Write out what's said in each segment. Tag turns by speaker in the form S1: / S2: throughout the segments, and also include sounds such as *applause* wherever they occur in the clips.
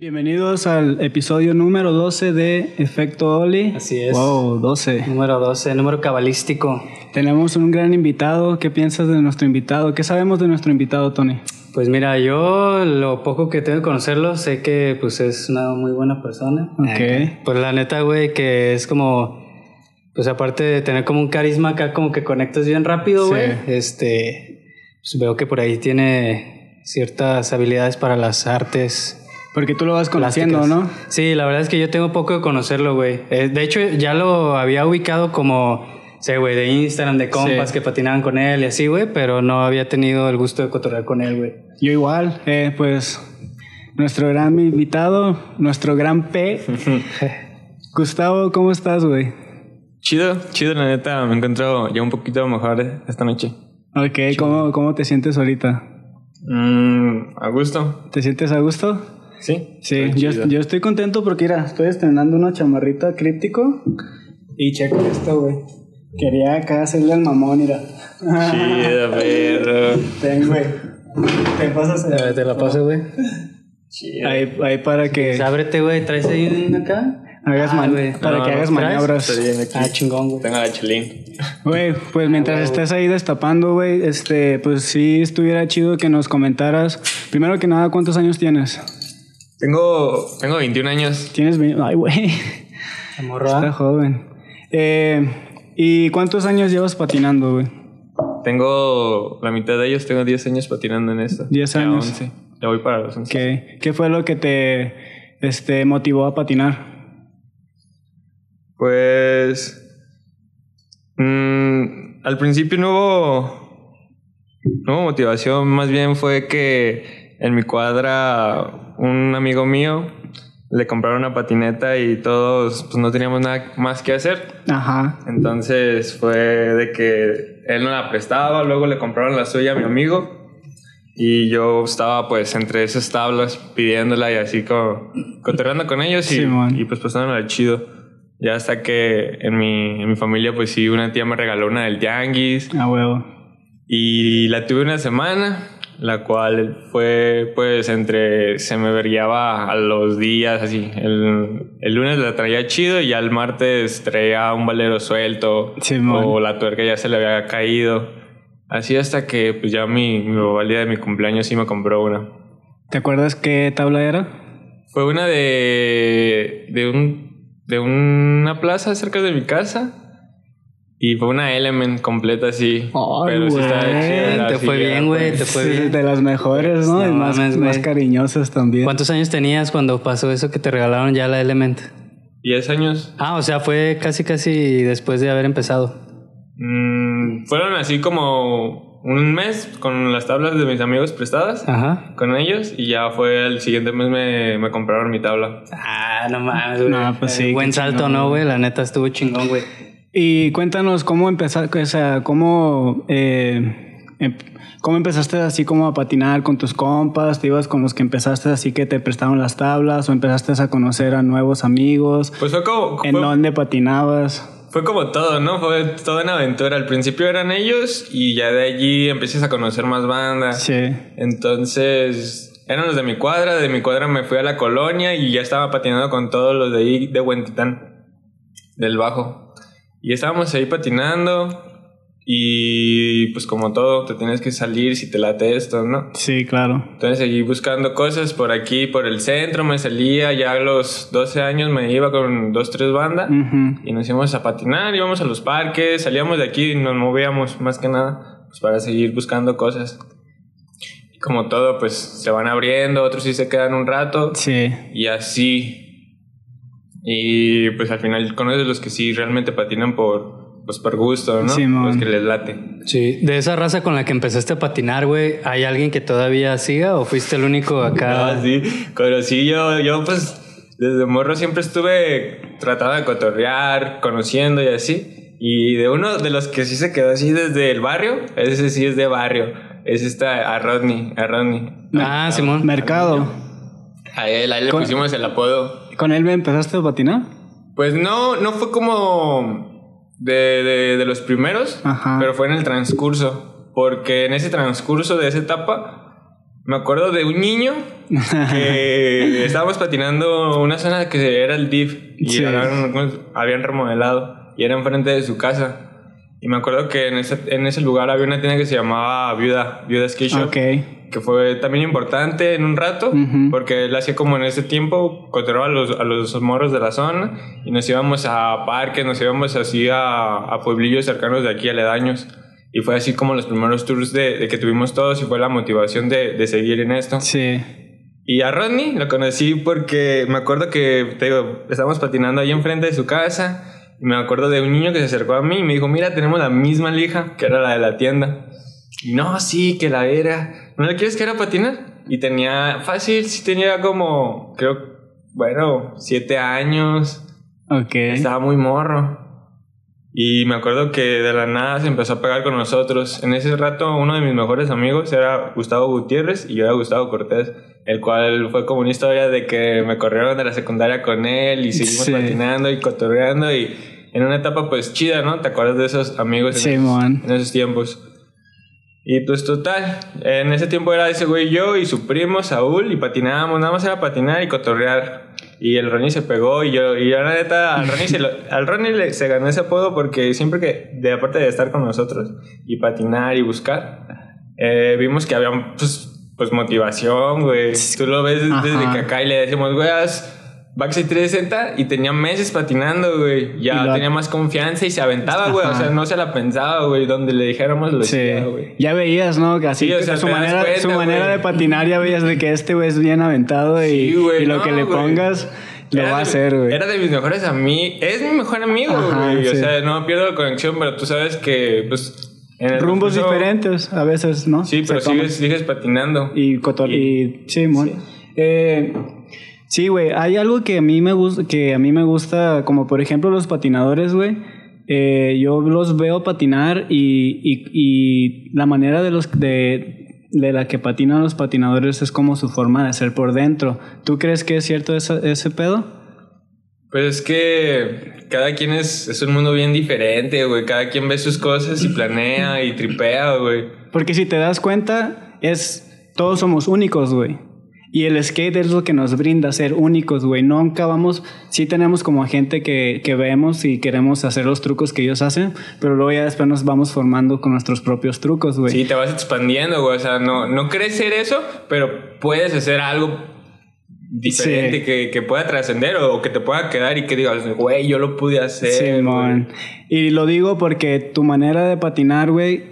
S1: Bienvenidos al episodio número 12 de Efecto Oli.
S2: Así es.
S1: Wow, 12.
S2: Número 12, número cabalístico.
S1: Tenemos un gran invitado. ¿Qué piensas de nuestro invitado? ¿Qué sabemos de nuestro invitado, Tony?
S2: Pues mira, yo lo poco que tengo que conocerlo, sé que pues es una muy buena persona.
S1: Ok.
S2: Pues la neta, güey, que es como, pues aparte de tener como un carisma acá, como que conectas bien rápido,
S1: Sí.
S2: güey. Este, pues veo que por ahí tiene ciertas habilidades para las artes.
S1: Porque tú lo vas conociendo,
S2: plásticas.
S1: ¿no?
S2: Sí, la verdad es que yo tengo poco de conocerlo, güey. Eh, de hecho, ya lo había ubicado como, sé, güey, de Instagram, de compas
S1: Sí.
S2: que patinaban con él y así, güey, pero no había tenido el gusto de cotorrear con él, güey.
S1: Yo igual. Eh, pues nuestro gran invitado, nuestro gran P. *laughs* Gustavo, ¿cómo estás, güey?
S3: Chido, chido, la neta. Me encuentro ya un poquito mejor esta noche.
S1: Ok, ¿cómo, ¿cómo te sientes ahorita?
S3: Mm, a gusto.
S1: ¿Te sientes a gusto?
S3: Sí.
S1: Sí, yo, yo estoy contento porque, mira, estoy estrenando una chamarrita críptico y checo esto, güey. Quería acá hacerle al mamón, mira.
S3: Chido, *laughs* perro.
S1: Ten, güey. Te pasas el-
S2: Eh, Te la paso, güey.
S3: Chido.
S1: ahí, ahí para que
S2: Pues ábrete, güey, traes ahí un acá.
S1: hagas,
S2: Ah,
S1: para
S3: No,
S1: que hagas
S2: ¿traes?
S1: maniobras.
S2: Ah, chingón, güey.
S3: Tengo la chelín.
S1: Güey, pues mientras estés ahí destapando, güey, este, pues sí estuviera chido que nos comentaras. Primero que nada, ¿cuántos años tienes?
S3: Tengo, tengo 21 años.
S1: Tienes, ve- ay, güey,
S2: morra.
S1: está joven. Eh, ¿Y cuántos años llevas patinando, güey?
S3: Tengo la mitad de ellos. Tengo 10 años patinando en esto.
S1: 10
S3: Ya
S1: años.
S3: 11. Ya voy para los 11.
S1: ¿Qué, qué fue lo que te este, motivó a patinar?
S3: Pues. mm, al principio no hubo. No hubo motivación, más bien fue que en mi cuadra un amigo mío le compraron una patineta y todos pues, no teníamos nada más que hacer.
S1: Ajá.
S3: Entonces fue de que él no la prestaba, luego le compraron la suya a mi amigo y yo estaba pues entre esas tablas pidiéndola y así como cotorreando con ellos y,
S1: Simón.
S3: y pues pasándola chido. Ya hasta que en mi, en mi familia pues sí, una tía me regaló una del tianguis
S1: A huevo.
S3: y la tuve una semana, la cual fue pues entre, se me verguiaba a los días así. El, el lunes la traía chido y ya el martes traía un valero suelto
S1: Simón.
S3: o la tuerca ya se le había caído. Así hasta que pues ya mi, mi papá el día de mi cumpleaños sí me compró una.
S1: ¿Te acuerdas qué tabla era?
S3: Fue una de, de, un, de una plaza cerca de mi casa. Y fue una Element completa así.
S1: Ay,
S3: pero sí estaba
S1: güey.
S3: chida,
S2: Te fue bien, güey,
S3: pues.
S2: te fue
S1: Sí,
S2: bien.
S1: De las mejores, ¿no?
S2: No
S1: y más,
S2: mames,
S1: más cariñosas también.
S2: ¿Cuántos años tenías cuando pasó eso que te regalaron ya la Element?
S3: 10 años.
S2: Ah, o sea, fue casi, casi después de haber empezado.
S3: Mm, fueron así como un mes con las tablas de mis amigos prestadas
S2: Ajá.
S3: con ellos y ya fue el siguiente mes me, me compraron mi tabla.
S2: Ah, no mames, güey.
S1: No, pues
S2: Eh,
S1: sí,
S2: Buen salto,
S1: chingón,
S2: ¿no,
S1: güey?
S2: La neta estuvo chingón, güey.
S1: Y cuéntanos cómo empezaste, o sea, cómo, eh, em- cómo empezaste así como a patinar con tus compas, te ibas con los que empezaste así que te prestaron las tablas o empezaste a conocer a nuevos amigos,
S3: Pues fue como,
S1: en
S3: fue,
S1: dónde patinabas.
S3: fue como todo, ¿no? Fue toda una aventura. Al principio eran ellos y ya de allí empiezas a conocer más bandas.
S1: Sí,
S3: Entonces, eran los de mi cuadra, de mi cuadra me fui a la colonia y ya estaba patinando con todos los de ahí de Huentitán, del bajo. Y estábamos ahí patinando y pues como todo, te tienes que salir si te late esto, ¿no?
S1: sí, claro.
S3: Entonces seguí buscando cosas por aquí, por el centro, me salía, ya a los 12 años me iba con dos, tres bandas
S1: Ujú.
S3: y nos íbamos a patinar, íbamos a los parques, salíamos de aquí y nos movíamos más que nada pues para seguir buscando cosas. Y como todo, pues se van abriendo, otros sí se quedan un rato
S1: Sí,
S3: y así. Y pues al final conoces los que sí realmente patinan por, pues por gusto, ¿no?
S1: Simón.
S3: Los que les late.
S2: Sí. De esa raza con la que empezaste a patinar, güey, ¿hay alguien que todavía siga o fuiste el único acá? *laughs*
S3: Ah, sí, pero sí, yo, yo pues desde morro siempre estuve tratando de cotorrear, conociendo y así. Y de uno de los que sí se quedó así desde el barrio, ese sí es de barrio, es esta, a Rodney, a Rodney.
S2: Ah, Simón.
S1: mercado.
S3: A él, a él le pusimos el apodo.
S1: ¿Con él empezaste a patinar?
S3: Pues no, no fue como de, de, de los primeros,
S1: Ajá.
S3: pero fue en el transcurso. Porque en ese transcurso de esa etapa, Me acuerdo de un niño que *laughs* estábamos patinando una zona que era el DIF y
S1: Sí.
S3: habían, habían remodelado y era enfrente de su casa. Y me acuerdo que en ese, en ese lugar había una tienda que se llamaba Viuda, Viuda Ski Shop,
S1: Ok.
S3: que fue también importante en un rato,
S1: Ujú.
S3: porque él hacía como en ese tiempo, controlaba a los, a los morros de la zona y nos íbamos a parques, nos íbamos así a, a pueblillos cercanos de aquí, aledaños. Y fue así como los primeros tours de, de que tuvimos todos y fue la motivación de, de seguir en esto.
S1: Sí.
S3: Y a Rodney lo conocí porque me acuerdo que, te digo, estábamos patinando ahí enfrente de su casa. Me acuerdo de un niño que se acercó a mí y me dijo, mira, tenemos la misma lija, que era la de la tienda. Y no, sí, que la era. ¿No le quieres que era patinar? Y tenía, fácil, sí tenía como, creo, bueno, siete años.
S1: Ok.
S3: Estaba muy morro. Y me acuerdo que de la nada se empezó a pegar con nosotros. En ese rato, uno de mis mejores amigos era Gustavo Gutiérrez y yo era Gustavo Cortés, el cual fue como una historia de que me corrieron de la secundaria con él y seguimos
S1: Sí.
S3: patinando y cotorreando y en una etapa pues chida, ¿no? ¿Te acuerdas de esos amigos en,
S1: Simón.
S3: esos, en esos tiempos? Y pues total, en ese tiempo era ese güey yo y su primo Saúl y patinábamos, nada más era patinar y cotorrear. Y el Ronnie se pegó y yo, y yo la neta, al Ronnie, se, lo- *laughs* al Ronnie le- se ganó ese apodo porque siempre que, de aparte de estar con nosotros y patinar y buscar, eh, vimos que había pues, pues motivación, güey. Tú lo ves desde
S1: Ajá.
S3: que acá y le decimos, güey, haz Backside 360 y tenía meses patinando, güey. Ya
S1: Y lo-
S3: tenía más confianza y se aventaba, güey. O sea, no se la pensaba, güey. Donde le dijéramos lo
S1: Sí.
S3: güey.
S1: Ya veías, ¿no? Que Así
S3: Sí, o sea,
S1: su manera,
S3: cuenta,
S1: su manera
S3: güey.
S1: de patinar ya veías de que este güey es bien aventado y,
S3: Sí, güey,
S1: y lo
S3: no,
S1: que le pongas lo
S3: Era
S1: va a hacer, güey.
S3: Era de mis mejores amigos. Es mi mejor amigo,
S1: Ajá,
S3: güey. O
S1: sí.
S3: sea, no pierdo la conexión, pero tú sabes que, pues.
S1: Rumbos diferentes a veces, ¿no?
S3: Sí, pero sigues, sigues patinando.
S1: Y cotor y, sí, mon.
S3: Sí.
S1: Eh, sí, güey, hay algo que a mí me gusta que a mí me gusta como por ejemplo los patinadores, güey. Eh, yo los veo patinar y, y, y la manera de los de, de la que patinan los patinadores es como su forma de ser por dentro. ¿Tú crees que es cierto esa- ese pedo?
S3: Pues es que cada quien es, es un mundo bien diferente, güey. Cada quien ve sus cosas y planea y tripea, güey.
S1: Porque si te das cuenta, es todos somos únicos, güey. Y el skate es lo que nos brinda ser únicos, güey. Nunca vamos, sí tenemos como gente que, que vemos y queremos hacer los trucos que ellos hacen, pero luego ya después nos vamos formando con nuestros propios trucos, güey.
S3: Sí, te vas expandiendo, güey. O sea, no, no crees ser eso, pero puedes hacer algo diferente
S1: Sí.
S3: que, que pueda trascender o, que te pueda quedar y que digas, güey, yo lo pude hacer.
S1: Simón.
S3: güey".
S1: Y lo digo porque tu manera de patinar, güey,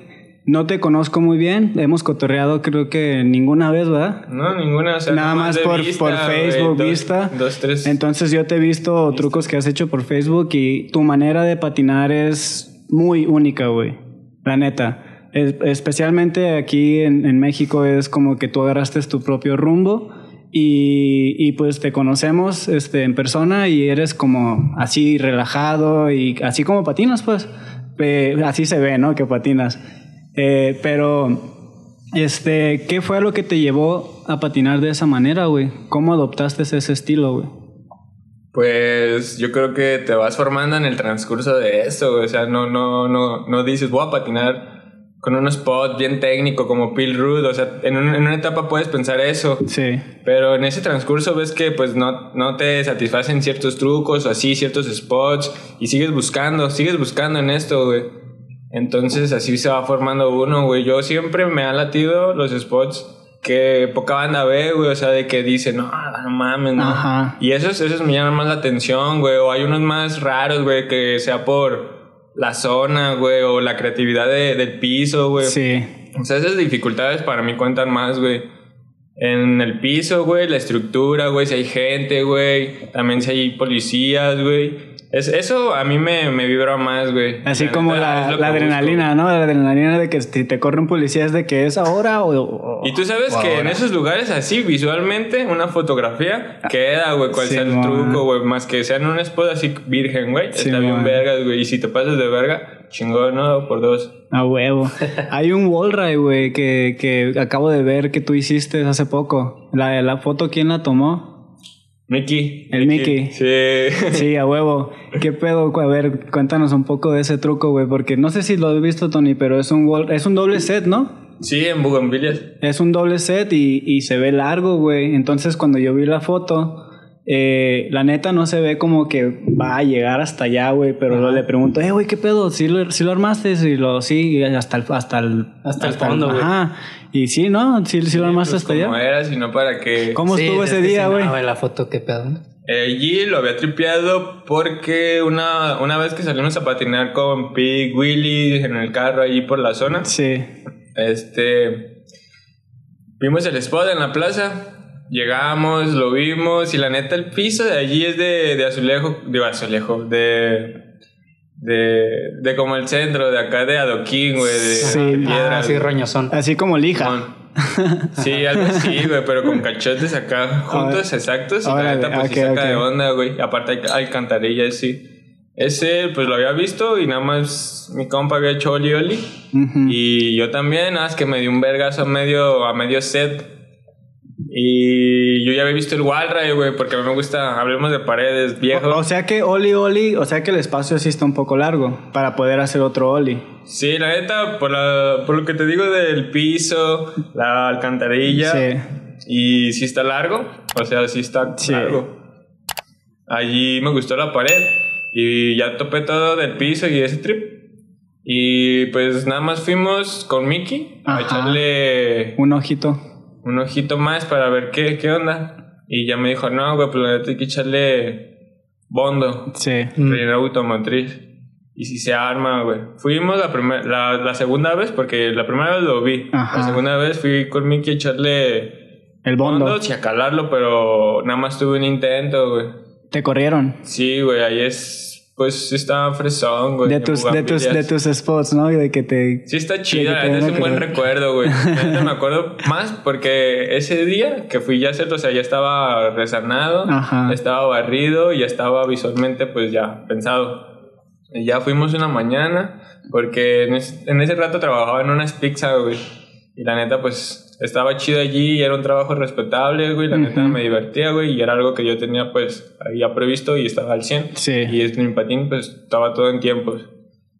S1: no te conozco muy bien. Hemos cotorreado creo que ninguna vez, ¿verdad?
S3: No, ninguna. O sea,
S1: Nada más por,
S3: vista,
S1: por Facebook,
S3: dos-
S1: vista.
S3: Dos, tres.
S1: Entonces yo te he visto trucos que has hecho por Facebook y tu manera de patinar es muy única, güey. La neta. Es- especialmente aquí en, en México es como que tú agarraste tu propio rumbo y, y pues te conocemos este, en persona y eres como así relajado y así como patinas, pues. Eh, así se ve, ¿no? Que patinas. Eh, pero este, ¿qué fue lo que te llevó a patinar de esa manera, güey? ¿Cómo adoptaste ese estilo, güey?
S3: Pues yo creo que te vas formando en el transcurso de güey. o sea, no, no, no, no dices voy a patinar con un spot bien técnico como Peel Root, o sea, en, un- en una etapa puedes pensar eso,
S1: Sí.
S3: pero en ese transcurso ves que pues no, no te satisfacen ciertos trucos o así, ciertos spots y sigues buscando, sigues buscando en esto, güey. Entonces así se va formando uno, güey. Yo siempre me han latido los spots que poca banda ve, güey, o sea, de que dice, no, no mames, no.
S1: Ajá.
S3: Y esos, esos me llaman más la atención, güey. O hay unos más raros, güey, que sea por la zona, güey, o la creatividad de- del piso, güey.
S1: Sí.
S3: O sea, esas dificultades para mí cuentan más, güey. En el piso, güey, la estructura, güey, si hay gente, güey. También si hay policías, güey. Es, eso a mí me, me vibra más, güey.
S1: Así
S3: La
S1: como
S3: neta,
S1: la, la
S3: que busco.
S1: adrenalina, ¿no? La adrenalina de que si te corre un policía es de que es ahora o... o-
S3: Y tú sabes que en esos lugares así, visualmente, una fotografía queda, güey, cual sea el
S1: Simón.
S3: truco, güey. Más que sea en un spot así virgen, güey. Está
S1: Simón.
S3: bien vergas, güey. Y si te pasas de verga, chingón, ¿no? Por dos.
S1: A huevo. *laughs* Hay un wall ride, güey, que, que acabo de ver que tú hiciste hace poco. La, la foto, ¿quién la tomó?
S3: Mickey.
S1: El Mickey.
S3: Sí. *laughs*
S1: Sí, a huevo. ¿Qué pedo? A ver, cuéntanos un poco de ese truco, güey, porque no sé si lo has visto, Tony, pero es un wall, es un doble set, ¿no?
S3: Sí, en Bugambilias.
S1: Es un doble set y, y se ve largo, güey. Entonces cuando yo vi la foto, eh, la neta no se ve como que va a llegar hasta allá, güey. Pero luego le pregunto, eh, güey, ¿qué pedo? ¿Sí lo, sí lo armaste? Y lo, sí, hasta el, hasta el,
S2: Hasta el fondo, güey.
S1: Ajá. Y sí, ¿no? Sí, sí lo armaste
S3: Pues
S1: hasta
S3: como
S1: allá.
S3: era, sino para que...
S1: ¿Cómo
S2: Sí,
S1: estuvo
S2: es
S1: ese día, güey?
S2: no, la foto, qué pedo.
S3: Eh, Allí lo había tripeado porque una, una vez que salimos a patinar con Pig, Willy en el carro allí por la zona,
S1: Sí.
S3: este, vimos el spot en la plaza, llegamos, lo vimos y la neta el piso de allí es de, de azulejo, de azulejo, de, de, de como el centro de acá de adoquín, güey, de
S1: Sí.
S3: piedra.
S2: Ah, sí, roñosón.
S1: Así como lija.
S3: Sí, algo así, güey, pero con cachotes acá juntos, exactos. Y la neta, pues sí
S1: ok,
S3: saca de onda, güey. Aparte hay alcantarillas, sí. Ese, pues lo había visto y nada más mi compa había hecho Oli Oli. Y yo también, nada más que me di un vergazo a medio, a medio set. Y yo ya había visto el Wallride, güey, porque a mí me gusta, hablemos de paredes, viejo.
S1: O, o sea que Oli Oli, o sea que el espacio sí está un poco largo para poder hacer otro Oli.
S3: Sí, la neta, por, la, por lo que te digo del piso, la alcantarilla.
S1: Sí.
S3: Y sí está largo, o sea, sí está
S1: Sí.
S3: largo. Allí me gustó la pared y ya topé todo del piso y ese trip. Y pues nada más fuimos con Mickey a echarle
S1: Un ojito.
S3: Un ojito más para ver qué, qué onda. Y ya me dijo, no, güey, pues la neta hay que echarle bondo,
S1: Sí.
S2: Mm.
S3: rellenar automotriz. Y si se arma, güey. Fuimos la, primer, la, la segunda vez, porque la primera vez lo vi.
S1: Ajá.
S3: La segunda vez fui con Mickey a echarle
S1: El bondo.
S3: fondos y a calarlo, pero nada más tuve un intento, güey.
S1: Te corrieron.
S3: Sí, güey, ahí es, pues sí está fresón, güey.
S1: De tus, de tus, de tus spots, ¿no? De que te.
S3: Sí está
S1: den
S3: es un buen recuerdo, güey. *laughs* Me acuerdo más porque ese día que fui ya a hacerlo, o sea, ya estaba resanado,
S1: Ajá.
S3: estaba barrido y ya estaba visualmente, pues ya pensado. Y ya fuimos una mañana porque en ese, en ese rato trabajaba en unas pizzas, güey. Y la neta, pues estaba chido allí y era un trabajo respetable, güey. La neta
S1: Ujú.
S3: me divertía, güey. Y era algo que yo tenía, pues, ahí ya previsto y estaba al 100.
S1: Sí.
S3: Y es mi patín, pues estaba todo en tiempos.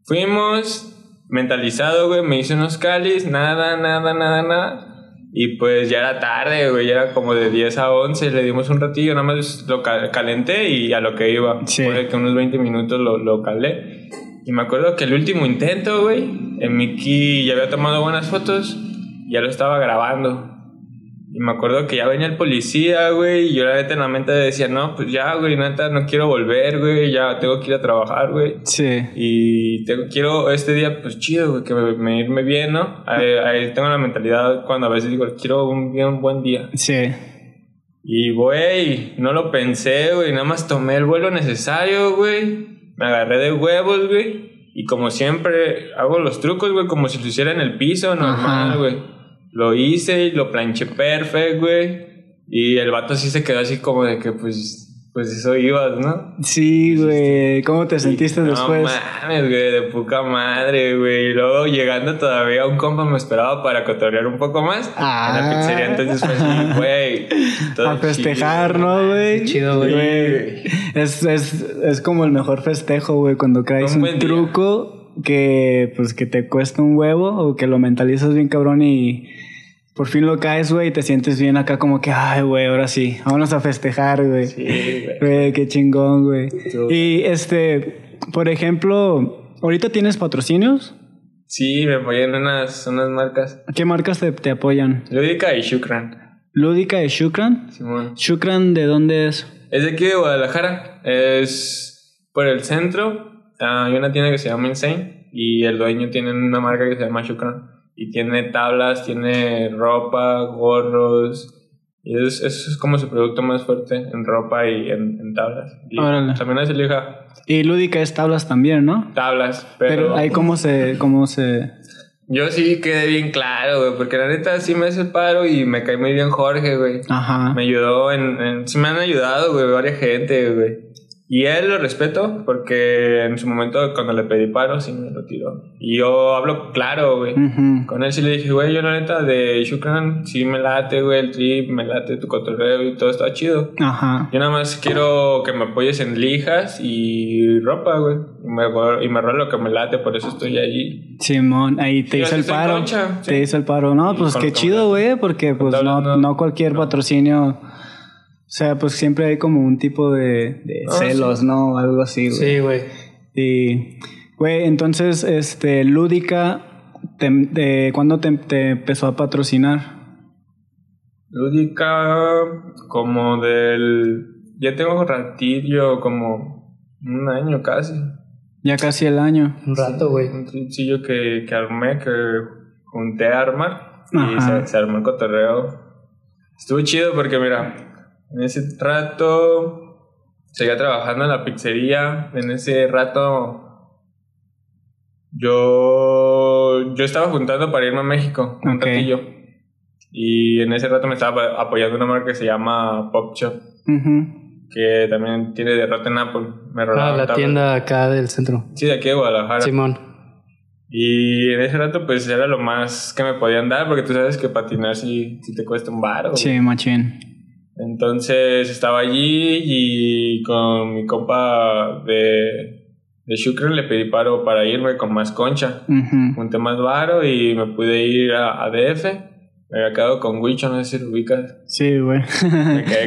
S3: Fuimos, mentalizado, güey. Me hice unos calis, nada, nada, nada, nada. Y pues ya era tarde, güey. Ya era como de 10 a 11. Le dimos un ratillo, nada más lo ca- calenté y a lo que iba.
S1: Sí.
S3: Fue que unos 20 minutos lo, lo calé. Y me acuerdo que el último intento, güey, en Mickey ya había tomado buenas fotos. Ya lo estaba grabando. Y me acuerdo que ya venía el policía, güey, y yo la neta en la mente decía, no, pues ya, güey, neta, no quiero volver, güey, ya tengo que ir a trabajar, güey.
S1: Sí.
S3: Y tengo, quiero este día, pues chido, güey, que me, me irme bien, ¿no? Ahí, ahí tengo la mentalidad cuando a veces digo, quiero un, un buen día.
S1: Sí.
S3: Y, güey, no lo pensé, güey, nada más tomé el vuelo necesario, güey. Me agarré de huevos, güey. Y como siempre, hago los trucos, güey, como si lo hiciera en el piso, normal, güey. Lo hice y lo planché perfecto, güey. Y el vato sí se quedó así como de que, pues, pues eso ibas, ¿no?
S1: Sí, güey. ¿Cómo te sentiste
S3: no
S1: después?
S3: mames, güey, de poca madre, güey. Y luego llegando todavía un compa me esperaba para cotorrear un poco más.
S1: Ah.
S3: En la pizzería, entonces fue así, güey. *laughs*
S1: A festejar,
S3: chido,
S1: ¿no, güey?
S2: Chido, güey.
S1: Es, es, es como el mejor festejo, güey, cuando traes
S3: Un
S1: un,
S3: buen día.
S1: truco que, pues, que te cuesta un huevo o que lo mentalizas bien cabrón y por fin lo caes, güey, y te sientes bien acá como que, ay, güey, ahora sí, vámonos a festejar, güey.
S3: Sí, *laughs* güey.
S1: Qué chingón, güey. Y, este, por ejemplo, ¿ahorita tienes patrocinios?
S3: Sí, me apoyé en unas, unas marcas.
S1: ¿Qué marcas te, te apoyan?
S3: Lúdica y Shukran.
S1: Lúdica de Shukran.
S3: Simón.
S1: Shukran, ¿de dónde es?
S3: Es de aquí de Guadalajara. Es por el centro. Hay una tienda que se llama Insane. Y el dueño tiene una marca que se llama Shukran. Y tiene tablas, tiene ropa, gorros. Y es, eso es como su producto más fuerte en ropa y en, en tablas. Y
S1: Órale.
S3: también hace lija
S1: Y Lúdica es tablas también, ¿no?
S3: tablas. Pero,
S1: Pero ahí cómo se, cómo se...
S3: yo sí quedé bien claro, güey. Porque la neta sí me hace paro y me cae muy bien Jorge, güey.
S1: Ajá.
S3: Me ayudó en, en- Sí me han ayudado, güey, varias gente, güey. Y él lo respeto porque en su momento cuando le pedí paro sí me lo tiró. Y yo hablo claro, güey. Con él sí le dije, güey, yo la neta de Shukran sí me late, güey, el trip, me late tu cotorreo y todo está chido.
S1: Ajá.
S3: Yo nada más quiero que me apoyes en lijas y ropa, güey. Y me, y me rola lo que me late, por eso estoy allí.
S1: Simón, ahí te hizo el paro.
S3: concha,
S1: Te
S3: sí.
S1: hizo el paro. No, pues qué chido, güey, porque pues no, no cualquier patrocinio. O sea, pues siempre hay como un tipo de, de
S3: Ah,
S1: celos, ¿no? Algo así, güey.
S2: Sí, güey.
S1: Y, güey, entonces, este, Lúdica, te, de, ¿cuándo te, te empezó a patrocinar?
S3: Lúdica, como del. Ya tengo un ratillo, como un año casi.
S1: Ya casi el año.
S2: Un rato, güey.
S3: Un tripsillo que, que armé, que junté a armar. Y se, se armó el cotorreo. Estuvo chido porque, mira, en ese rato seguía trabajando en la pizzería. En ese rato yo, yo estaba juntando para irme a México un ratillo. Y en ese rato me estaba apoyando una marca que se llama Pop Shop, que también tiene derrota en Apple. Me
S2: Ah, la tienda acá del centro.
S3: Sí, de aquí de Guadalajara.
S2: Simón.
S3: Y en ese rato, pues era lo más que me podían dar, porque tú sabes que patinar sí, sí te cuesta un bar.
S1: Sí, machín.
S3: Entonces estaba allí y con mi compa de, de le pedí paro para irme con más concha.
S1: Ujú.
S3: Junté más varo y me pude ir a, a DF. Me había quedado con Wicho, no sé si lo ubicas.
S1: Sí, güey.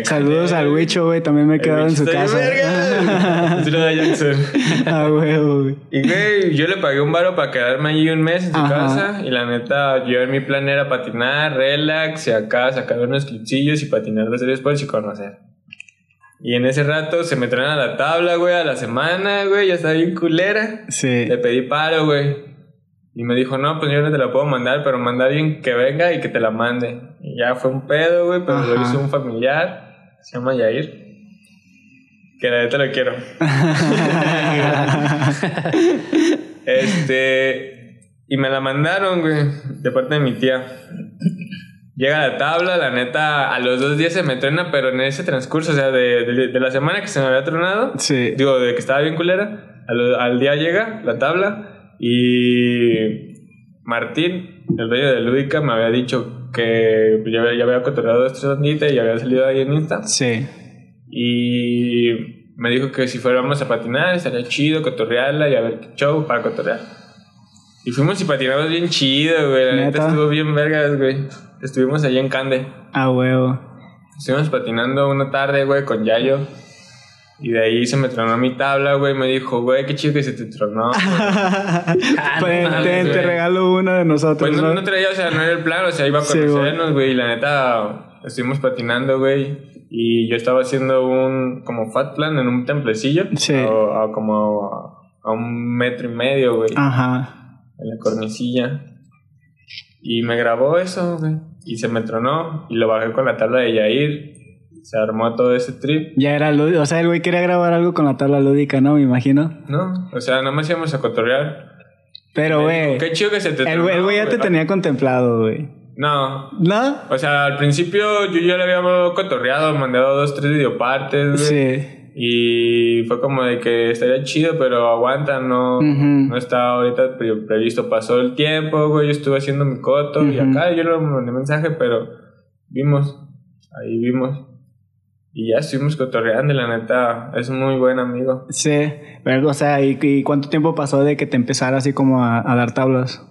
S1: Saludos al Wicho, güey. También me he quedado en su
S3: está
S1: casa.
S3: verga. Es lo *laughs*
S1: ah, huevo, güey.
S3: Y güey, yo le pagué un varo para quedarme allí un mes en su
S1: Ajá.
S3: casa. Y la neta, yo en mi plan era patinar, relax, y acá sacar unos clipsillos y patinar de series después y conocer. Y en ese rato se me traen a la tabla, güey, a la semana, güey, ya estaba bien culera.
S1: Sí.
S3: Le pedí paro, güey. Y me dijo, no, pues yo no te la puedo mandar, pero manda a alguien que venga y que te la mande. Y ya fue un pedo, güey, pero lo
S1: Ajá.
S3: hizo un familiar, se llama Yair. Que la neta lo quiero. *laughs* Este. Y me la mandaron, güey, de parte de mi tía. Llega la tabla, la neta, a los dos días se me truena, pero en ese transcurso, o sea, de, de- de la semana que se me había tronado,
S1: sí.
S3: digo, de que estaba bien culera, al, al día llega la tabla y Martín, el dueño de Lúdica, me había dicho que ya había, había cotorreado este sondita y había salido ahí en Insta.
S1: Sí.
S3: Y me dijo que si fuéramos a patinar estaría chido cotorrearla y a ver qué show para cotorrear. Y fuimos y patinamos bien chido, güey. La neta
S1: ¿Neta?
S3: estuvo bien vergas, güey. Estuvimos allí en Cande.
S1: Ah, huevo.
S3: Estuvimos patinando una tarde, güey, con Yayo. Y de ahí se me tronó mi tabla, güey. Me dijo, güey, qué chido que se te tronó. *laughs*
S1: Pues,
S3: mames,
S1: te, regalo una de nosotros,
S3: Pues no,
S1: ¿no?
S3: no traía, o sea, no era el plan, o sea, iba a
S1: Sí, güey.
S3: conocernos, güey. y la neta, estuvimos patinando, güey. Y yo estaba haciendo un, como fat plan en un templecillo.
S1: Sí.
S3: A, a como a, a un metro y medio, güey.
S1: Ajá.
S3: En la cornicilla. Y me grabó eso, güey. Y se me tronó. Y lo bajé con la tabla de Yair. Se armó todo ese trip.
S1: Ya era lúdico. O sea, el güey quería grabar algo con la tabla lúdica, ¿no? Me imagino.
S3: ¿No? O sea, nada más íbamos a cotorrear.
S1: Pero, güey.
S3: Qué chido que se te
S1: El güey el güey ya te
S3: güey".
S1: tenía contemplado, güey.
S3: No,
S1: ¿No?
S3: O sea, al principio yo ya le había cotorreado, mandado dos, tres videopartes, güey.
S1: Sí.
S3: Y fue como de que estaría chido, pero aguanta, no, no está ahorita pre- previsto. Pasó el tiempo, güey, yo estuve haciendo mi coto y acá yo le mandé mensaje, pero vimos, ahí vimos. Y ya estuvimos cotorreando la neta es un muy buen amigo.
S1: Sí. Pero, o sea, ¿y, y cuánto tiempo pasó de que te empezara así como a, a dar tablas?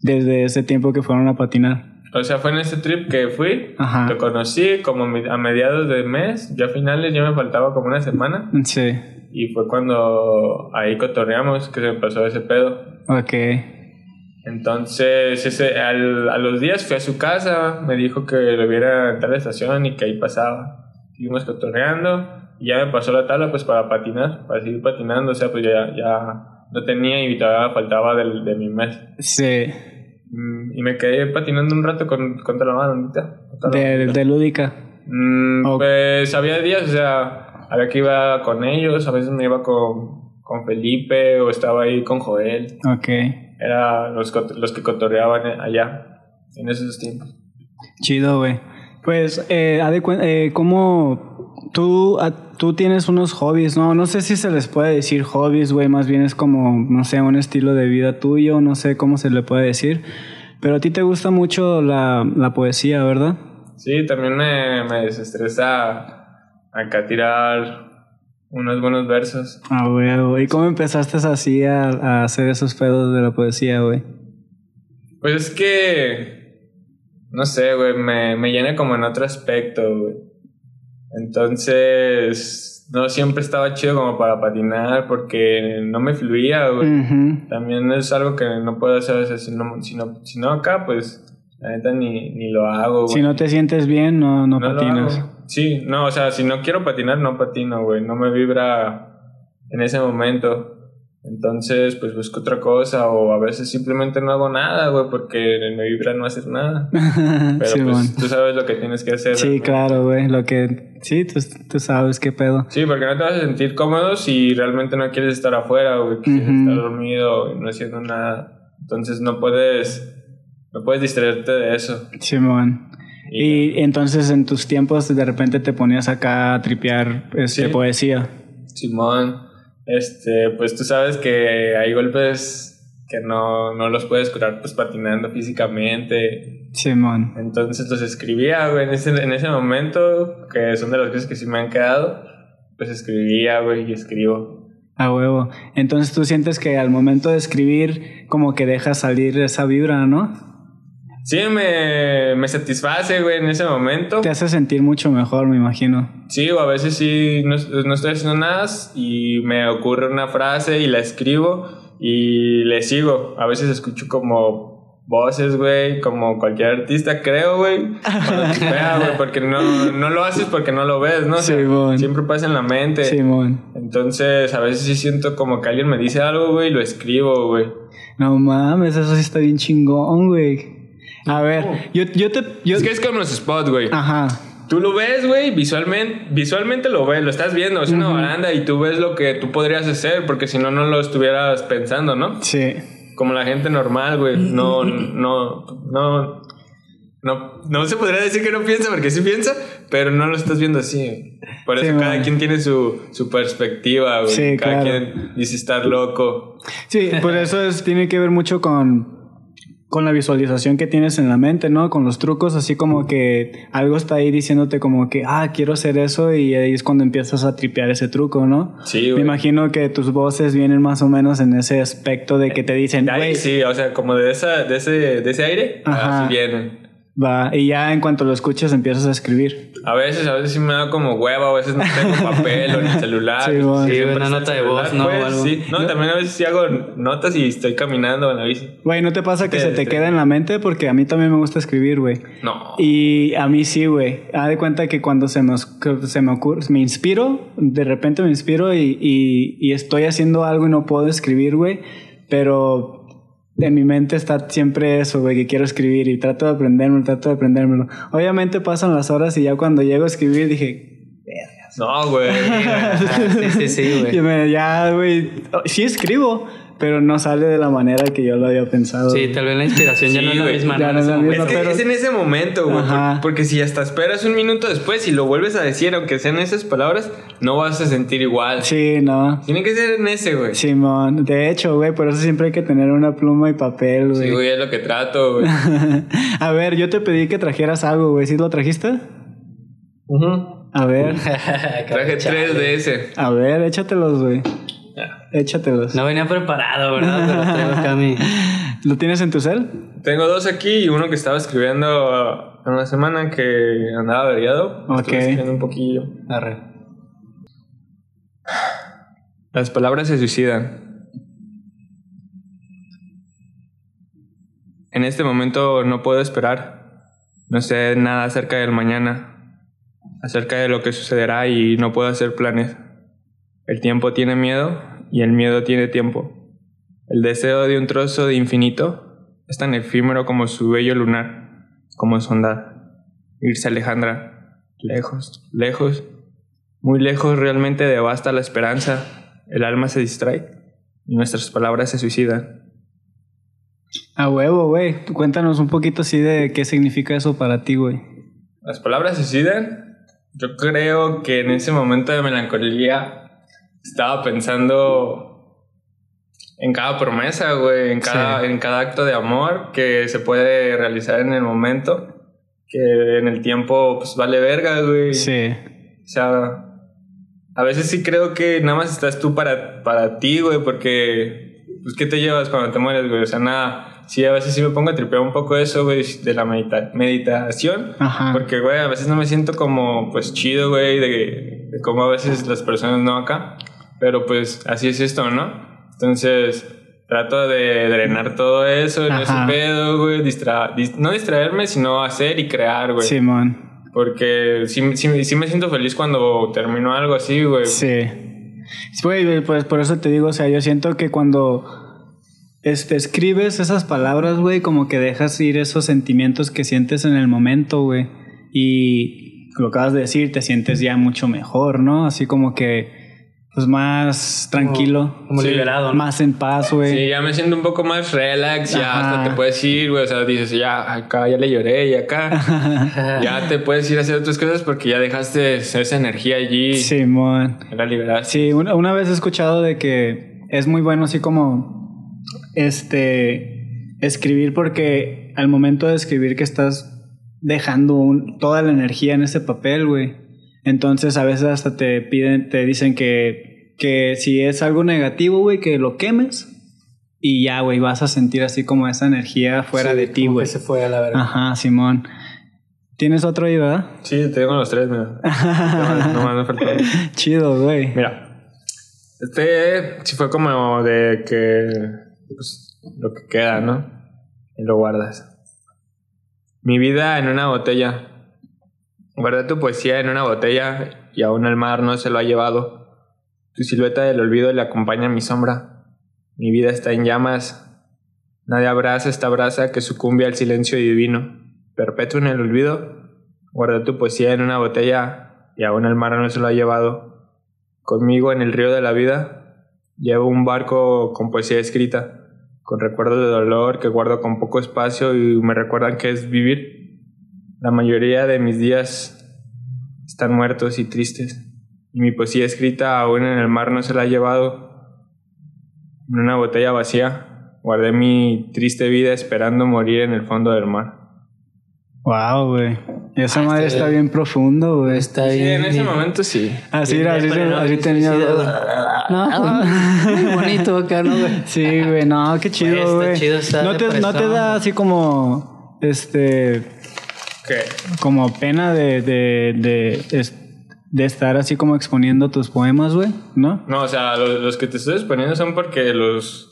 S1: Desde ese tiempo que fueron a patinar.
S3: O sea, fue en este trip que fui,
S1: Ajá.
S3: lo conocí como a mediados de mes, ya a finales ya me faltaba como una semana.
S1: Sí.
S3: Y fue cuando ahí cotorreamos que se me pasó ese pedo.
S1: Ok.
S3: Entonces, ese, al- a los días fui a su casa, me dijo que lo viera en tal estación y que ahí pasaba. Seguimos cotorreando y ya me pasó la tabla pues para patinar, para seguir patinando. O sea, pues ya, ya no tenía y todavía faltaba del, de mi mes.
S1: Sí.
S3: Mm, Y me quedé patinando un rato con, contra la la
S1: De, de lúdica.
S3: Mm. Pues había días, o sea, había que iba con ellos, a veces me iba con, con Felipe o estaba ahí con Joel.
S1: Ok.
S3: Era los, los que cotorreaban allá en esos tiempos.
S1: Chido, güey. Pues, eh, eh, ¿cómo, Tú, a- tú tienes unos hobbies, ¿no? No sé si se les puede decir hobbies, güey. Más bien es como, no sé, un estilo de vida tuyo. No sé cómo se le puede decir. Pero a ti te gusta mucho la, la poesía, ¿verdad?
S3: Sí, también me, me desestresa acá tirar unos buenos versos.
S1: Ah, güey. ¿Y cómo empezaste así a, a hacer esos pedos de la poesía, güey?
S3: Pues es que, no sé, güey, me, me llena como en otro aspecto, güey. Entonces, no siempre estaba chido como para patinar porque no me fluía, güey. También es algo que no puedo hacer, o sea, si no, si no, si no acá, pues, la neta ni, ni lo hago, güey.
S1: Si no te sientes bien, no, no,
S3: No
S1: patinas.
S3: Sí, no, o sea, si no quiero patinar, no patino, güey. No me vibra en ese momento. Entonces, pues busco otra cosa o a veces simplemente no hago nada, güey, porque me vibra no hacer nada. *laughs* Pero
S1: Sí,
S3: pues
S1: mon.
S3: tú sabes lo que tienes que hacer.
S1: Sí, claro, güey. Lo que. Sí, tú, tú sabes qué pedo.
S3: Sí, porque no te vas a sentir cómodo si realmente no quieres estar afuera, güey. Quieres estar dormido y no haciendo nada. Entonces no puedes, no puedes distraerte de eso.
S1: Simón. Y entonces en tus tiempos de repente te ponías acá a tripear este,
S3: Sí.
S1: poesía.
S3: Simón, este, pues tú sabes que hay golpes que no, no los puedes curar pues patinando físicamente.
S1: Simón.
S3: Entonces los escribía, güey, en ese, en ese momento, que son de las cosas que sí me han quedado, pues escribía, güey, y escribo.
S1: A huevo. Entonces tú sientes que al momento de escribir, como que dejas salir esa vibra, ¿no?
S3: Sí, me, me satisface, güey, en ese momento.
S1: Te hace sentir mucho mejor, me imagino.
S3: Sí, o a veces sí, no, no estoy haciendo nada y me ocurre una frase y la escribo y le sigo. A veces escucho como voces, güey, como cualquier artista, creo, güey. *laughs* Porque no, no lo haces porque no lo ves, ¿no? O sea,
S1: Simón.
S3: siempre pasa en la mente.
S1: Simón.
S3: Entonces, a veces sí siento como que alguien me dice algo, güey, y lo escribo, güey.
S1: No mames, eso sí está bien chingón, güey. A ver, yo, yo te. Yo,
S3: Es que es como los spots, güey.
S1: Ajá.
S3: Tú lo ves, güey, visualmente, visualmente lo ves, lo estás viendo, es una baranda y tú ves lo que tú podrías hacer, porque si no, no lo estuvieras pensando, ¿no?
S1: Sí.
S3: Como la gente normal, güey, no, no, no, no, no se podría decir que no piensa, porque sí piensa, pero no lo estás viendo así. Por eso
S1: Sí,
S3: cada
S1: man.
S3: quien tiene su, su perspectiva, güey.
S1: Sí,
S3: cada
S1: claro.
S3: quien dice estar loco.
S1: Sí, por eso es, tiene que ver mucho con, con la visualización que tienes en la mente, ¿no? Con los trucos, así como que algo está ahí diciéndote como que, ah, quiero hacer eso y ahí es cuando empiezas a tripear ese truco, ¿no?
S3: Sí,
S1: Me imagino que tus voces vienen más o menos en ese aspecto de que te dicen, güey,
S3: sí, o sea, como de, esa, de, ese, de ese aire,
S1: Ajá.
S3: así vienen.
S1: Va, y ya en cuanto lo escuchas empiezas a escribir.
S3: A veces, a veces sí me da como hueva, a veces no tengo *laughs* papel o ni celular.
S1: Sí, bueno.
S2: Sí, una nota de voz, ¿no?
S3: pues,
S2: O algo.
S3: sí. No,
S1: Yo-
S3: también a veces sí hago notas y estoy caminando en la bici.
S1: Güey, ¿no te pasa que
S3: Te-
S1: se te
S3: te-
S1: queda en la mente? Porque a mí también me gusta escribir, güey.
S3: No.
S1: Y a mí sí, güey. Haz de cuenta que cuando se me, se me ocurre, me inspiro, de repente me inspiro y, y, y estoy haciendo algo y no puedo escribir, güey. Pero en mi mente está siempre eso, güey, que quiero escribir y trato de aprendérmelo, trato de aprendérmelo. Obviamente pasan las horas y ya cuando llego a escribir dije,
S3: No, güey. *laughs*
S2: Sí, sí, güey.
S1: ya, güey, sí escribo, pero no sale de la manera que yo lo había pensado.
S2: Sí, tal vez la inspiración ya
S3: Sí,
S2: no es la misma.
S1: Ya
S2: ¿no?
S1: es
S2: ese
S1: la
S2: momento.
S3: Es que
S1: pero-
S3: es en ese momento, güey.
S1: Ajá.
S3: por- Porque si hasta esperas un minuto después y lo vuelves a decir, aunque sean esas palabras, no vas a sentir igual.
S1: Sí, no.
S3: Tiene que ser en ese, güey. Sí,
S1: Simón, de hecho, güey, por eso siempre hay que tener una pluma y papel, güey.
S3: güey, es lo que trato, *laughs* güey.
S1: A ver, yo te pedí que trajeras algo, güey. ¿Sí lo trajiste?
S3: Ujú.
S1: A ver, *laughs*
S3: Traje tres de ese.
S1: a ver, échatelos, güey. Échatelos.
S2: No venía preparado, ¿verdad? Pero traigo acá mi...
S1: ¿Lo tienes en tu cel?
S3: Tengo dos aquí y uno que estaba escribiendo en una semana que andaba averiado.
S1: Ok.
S3: Estuve escribiendo un poquillo.
S2: Arre.
S3: Las palabras se suicidan. En este momento no puedo esperar. No sé nada acerca del mañana, acerca de lo que sucederá y no puedo hacer planes. El tiempo tiene miedo y el miedo tiene tiempo. El deseo de un trozo de infinito es tan efímero como su bello lunar, como su ondad. Irse Alejandra, lejos, lejos, muy lejos realmente devasta la esperanza, el alma se distrae y nuestras palabras se suicidan.
S1: A huevo, güey. Cuéntanos un poquito así de qué significa eso para ti, güey.
S3: Las palabras se suicidan Yo creo que en ese momento de melancolía estaba pensando en cada promesa, güey, en cada, en cada acto de amor que se puede realizar en el momento, que en el tiempo pues vale verga, güey.
S1: Sí.
S3: O sea, a veces sí creo que nada más estás tú para, para ti, güey, porque, pues, ¿qué te llevas cuando te mueres, güey? O sea, nada. Sí, a veces sí me pongo a tripear un poco eso, güey, de la medita meditación.
S1: Ajá.
S3: Porque, güey, a veces no me siento como, pues, chido, güey, de, de cómo a veces las personas no acá. Pero, pues, así es esto, ¿no? Entonces, trato de drenar todo eso en ese pedo, güey. Distra no distraerme, sino hacer y crear, güey.
S1: Simón.
S3: Porque sí, sí, sí me siento feliz cuando termino algo así, güey.
S1: Sí. Sí, Güey, pues por eso te digo, o sea, yo siento que cuando este, escribes esas palabras, güey, como que dejas ir esos sentimientos que sientes en el momento, güey. Y lo acabas de decir, te sientes ya mucho mejor, ¿no? Así como que, pues más tranquilo,
S2: Como
S3: Sí.
S2: liberado, ¿no?
S1: más en paz, güey.
S3: Sí, ya me siento un poco más relax, ya
S1: Ajá.
S3: hasta te puedes ir, güey. O sea, dices, ya acá ya le lloré y acá *laughs* ya te puedes ir a hacer otras cosas porque ya dejaste esa energía allí.
S1: Simón.
S3: La liberaste.
S1: Sí, una, una vez he escuchado de que es muy bueno así como este escribir porque al momento de escribir que estás dejando un- toda la energía en ese papel, güey. Entonces a veces hasta te piden, te dicen que, que si es algo negativo, güey, que lo quemes y ya, güey, vas a sentir así como esa energía fuera
S2: Sí,
S1: de ti, güey.
S2: se fue a la verga.
S1: Ajá, Simón. ¿Tienes otro ahí, verdad?
S3: Sí, tengo los tres, mira. *laughs* no, no, no me faltó.
S1: Chido, güey.
S3: Mira, este sí fue como de que pues, lo que queda, ¿no? Y lo guardas. Mi vida en una botella. Guarda tu poesía en una botella y aún el mar no se lo ha llevado. Tu silueta del olvido le acompaña a mi sombra. Mi vida está en llamas. Nadie abraza esta brasa que sucumbe al silencio divino. Perpetuo en el olvido. Guarda tu poesía en una botella y aún el mar no se lo ha llevado. Conmigo en el río de la vida llevo un barco con poesía escrita, con recuerdos de dolor que guardo con poco espacio y me recuerdan que es vivir. La mayoría de mis días están muertos y tristes, y mi poesía escrita aún en el mar no se la ha llevado. En una botella vacía guardé mi triste vida esperando morir en el fondo del mar.
S1: Wow, güey. Esa
S2: Ah,
S1: madre está bien profundo, güey.
S2: Está
S3: Sí,
S2: bien.
S3: en ese momento sí.
S1: Así,
S2: Bien,
S1: así,
S2: no,
S1: así tenía.
S2: suicida. No, muy bonito acá, ¿no, güey?
S1: Sí, güey, no, qué
S2: Güey,
S1: chido,
S2: está
S1: güey. No te, no te da así como, este,
S3: ¿Qué?
S1: como pena de, de, de, de estar así como exponiendo tus poemas, güey, ¿no?
S3: No, o sea, los, los que te estoy exponiendo son porque los,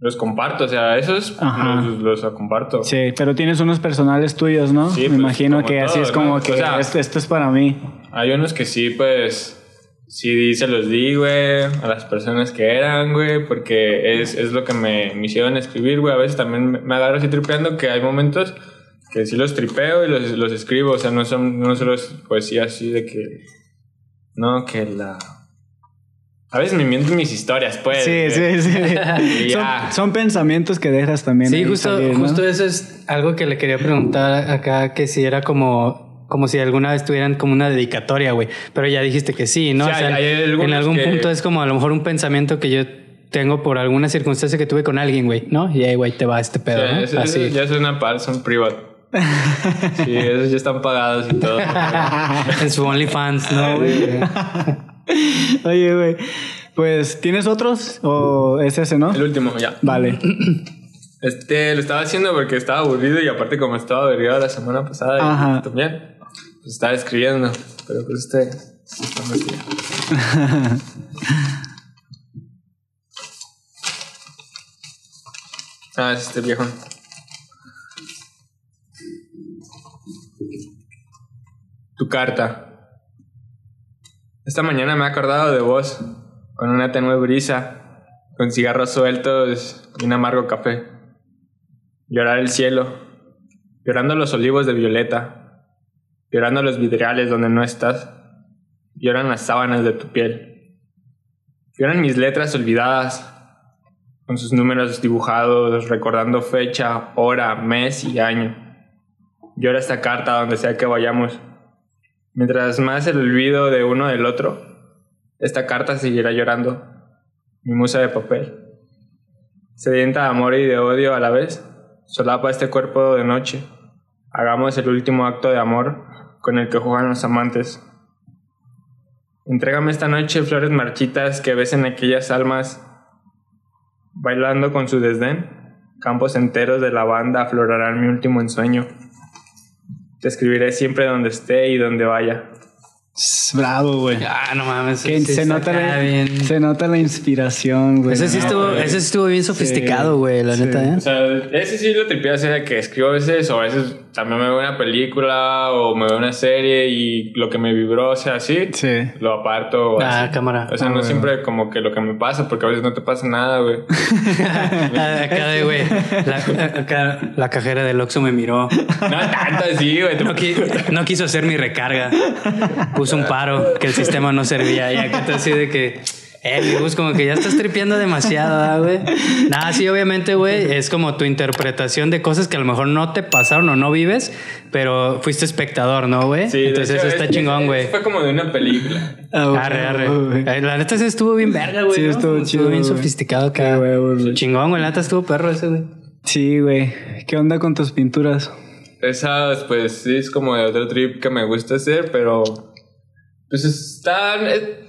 S3: los comparto. O sea, esos
S1: Ajá.
S3: los, los comparto.
S1: Sí, pero tienes unos personales tuyos, ¿no?
S3: Sí,
S1: Me
S3: pues,
S1: imagino que así
S3: todo,
S1: es como
S3: ¿no?
S1: que
S3: O sea-
S1: esto, esto es para mí.
S3: Hay unos que sí, pues, sí se los di, güey, a las personas que eran, güey, porque es, es lo que me, me hicieron escribir, güey. A veces también me- me agarro así tripeando que hay momentos que sí los tripeo y los, los escribo. O sea, no son no solo es poesía así de que... No, que la... A veces me mienten mis historias, pues.
S1: Sí, sí, sí. *laughs*
S3: Y
S1: son,
S3: ya.
S1: son pensamientos que dejas también.
S2: Sí, justo,
S1: salir, ¿no?
S2: justo eso es algo que le quería preguntar acá, que si era como, como si alguna vez tuvieran como una dedicatoria, güey. Pero ya dijiste que sí, ¿no?
S3: Sí, hay- hay algunos
S2: en algún
S3: que-
S2: punto es como a lo mejor un pensamiento que yo tengo por alguna circunstancia que tuve con alguien, güey, ¿no? Y ahí, güey, te va este
S3: O
S2: pedo,
S3: sea,
S2: ¿no?
S3: eso-
S2: Así.
S3: eso ya es una par, son privado. *laughs* Sí, esos ya están pagados y todo. *laughs*
S2: en su OnlyFans, ¿no? güey? *laughs*
S1: Oye, güey, pues, ¿tienes otros? ¿O es ese, no?
S3: El último, ya.
S1: Vale. *clears throat*
S3: Este, lo estaba haciendo porque estaba aburrido y aparte como estaba aburrido la semana pasada y
S1: Ajá.
S3: también, pues estaba escribiendo. Pero pues este, está. Ah, es este viejo. Tu carta. Esta mañana me he acordado de vos, con una tenue brisa, con cigarros sueltos y un amargo café. Llorar el cielo, llorando los olivos de violeta, llorando los vidriales donde no estás, lloran las sábanas de tu piel, lloran mis letras olvidadas, con sus números dibujados, recordando fecha, hora, mes y año. Llora esta carta donde sea que vayamos. Mientras más el olvido de uno del otro, esta carta seguirá llorando. Mi musa de papel. Sedienta de amor y de odio a la vez, solapa este cuerpo de noche. Hagamos el último acto de amor con el que juegan los amantes. Entrégame esta noche flores marchitas que besen aquellas almas bailando con su desdén. Campos enteros de lavanda aflorarán mi último ensueño. Te escribiré siempre donde esté y donde vaya.
S1: Bravo, güey.
S2: Ah, no mames. Sí
S1: se, nota la,
S2: bien.
S1: se nota la inspiración, güey.
S2: Ese sí, estuvo,
S3: güey.
S2: ese sí estuvo bien sofisticado, güey, la
S1: Sí.
S2: neta, ¿eh?
S3: O sea, ese sí lo tripié hacer que escribo a veces o a veces también me veo una película o me veo una serie y lo que me vibró, o sea, así,
S1: Sí.
S3: lo aparto. o
S2: Ah,
S3: así.
S2: cámara.
S3: O sea,
S1: Ah,
S3: no
S1: güey.
S3: siempre como que lo que me pasa, porque a veces no te pasa nada, güey. *laughs*
S2: acá de, güey, la, acá la cajera del Oxxo me miró.
S3: No tanto así, güey.
S2: No, qui- no quiso hacer mi recarga. Puso un paro, que el sistema no servía. Y acá está así de que... Eh, Gus, como que ya estás tripeando demasiado, ¿verdad, güey. Nada, sí, obviamente, güey, es como tu interpretación de cosas que a lo mejor no te pasaron o no vives, pero fuiste espectador, ¿no, güey?
S3: Sí,
S2: Entonces
S3: hecho,
S2: eso está
S3: es-
S2: chingón, güey.
S3: Fue como de una película.
S1: Ah, güey,
S2: Arre, arre.
S1: güey.
S2: Eh, La neta sí estuvo bien verga, güey.
S1: Sí,
S2: ¿no?
S1: estuvo chido,
S2: bien
S1: güey.
S2: sofisticado acá.
S1: Güey.
S2: Chingón, güey. La neta estuvo perro ese, güey.
S1: Sí, güey. ¿Qué onda con tus pinturas?
S3: Esas, pues sí, es como de otro trip que me gusta hacer, pero. Pues están. eh,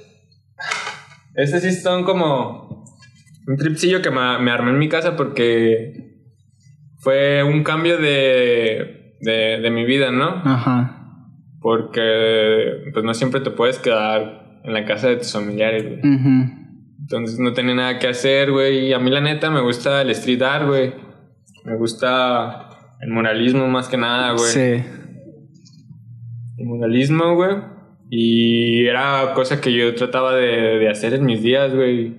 S3: Esas sí son como. Un tripsillo que me, me armé en mi casa porque. Fue un cambio de. de, de mi vida, ¿no?
S1: Ajá.
S3: Porque. Pues no siempre te puedes quedar en la casa de tus familiares, güey. Entonces no tenía nada que hacer, güey. Y a mí la neta me gusta el street art, güey. Me gusta el muralismo más que nada, güey.
S1: Sí.
S3: El muralismo, güey. Y era cosa que yo trataba de, de hacer en mis días, güey.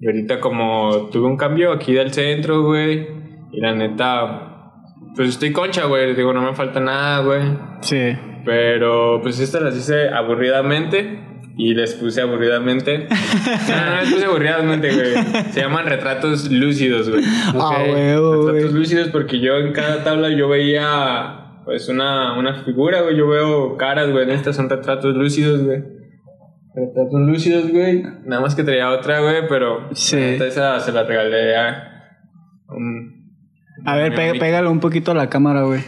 S3: Y ahorita como tuve un cambio aquí del centro, güey. Y la neta, pues estoy concha, güey. Digo, no me falta nada, güey.
S1: Sí.
S3: Pero pues estas las hice aburridamente. Y les puse aburridamente. *laughs* no, no les puse aburridamente, güey. Se llaman retratos lúcidos, güey.
S1: Ah, huevo, güey.
S3: Retratos lúcidos porque yo en cada tabla yo veía pues una, una figura, güey. Yo veo caras, güey. En estas son retratos lúcidos, güey. Retratos lúcidos, güey. Nada más que traía otra, güey, pero
S1: Sí.
S3: neta esa se la regalé a un...
S1: A ver, pega- pégalo un poquito a la cámara, güey.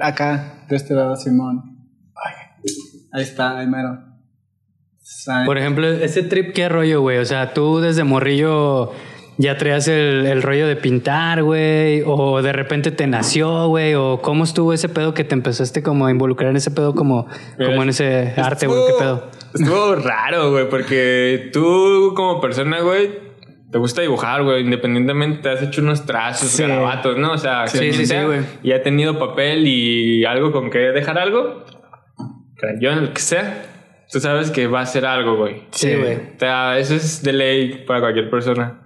S1: Acá, de este lado, Simón. Ahí está, ahí mero.
S2: Por ejemplo, ese trip, ¿qué rollo, güey? O sea, tú desde morrillo ya traías el, el rollo de pintar, güey, o de repente te nació, güey, o cómo estuvo ese pedo que te empezaste como a involucrar en ese pedo como,
S3: Mira,
S2: como en ese arte, güey, qué pedo.
S3: Estuvo raro, güey, porque tú como persona, güey, te gusta dibujar, güey, independientemente te has hecho unos trazos,
S1: Sí.
S3: garabatos, ¿no? O sea,
S2: Sí, sí, sí, güey.
S3: Y ha tenido papel y algo con que dejar algo, crayón, lo que sea, tú sabes que va a ser algo, güey.
S2: Sí, güey.
S3: O sea, eso es de ley para cualquier persona.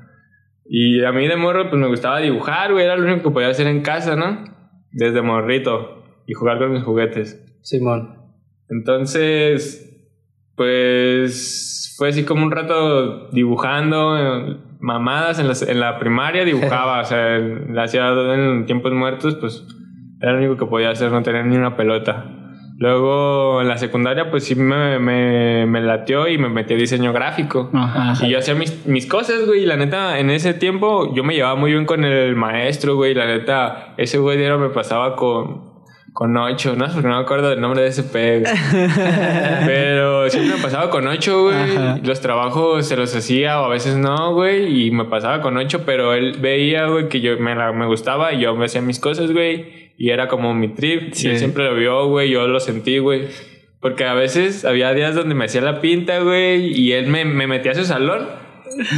S3: Y a mí de morro, pues me gustaba dibujar, güey, era lo único que podía hacer en casa, ¿no? Desde morrito y jugar con mis juguetes.
S2: Simón.
S3: Entonces, pues fue así como un rato dibujando eh, mamadas en, las- en la primaria, dibujaba, o sea, en la ciudad en tiempos muertos, pues era lo único que podía hacer, no tener ni una pelota. Luego en la secundaria, pues sí me, me, me lateó y me metí a diseño gráfico.
S1: Ajá.
S3: Y yo hacía mis, mis cosas, güey. Y la neta, en ese tiempo yo me llevaba muy bien con el maestro, güey. La neta, ese güey diario me pasaba con, con ocho, ¿no? Porque no me acuerdo del nombre de ese pez. *laughs* Pero siempre me pasaba con ocho, güey. Los trabajos se los hacía o a veces no, güey. Y me pasaba con ocho, pero él veía, güey, que yo me, la- me gustaba y yo me hacía mis cosas, güey. Y era como mi trip.
S1: Sí.
S3: Y él siempre lo vio, güey. Yo lo sentí, güey. Porque a veces había días donde me hacía la pinta, güey, y él me, me metía a su salón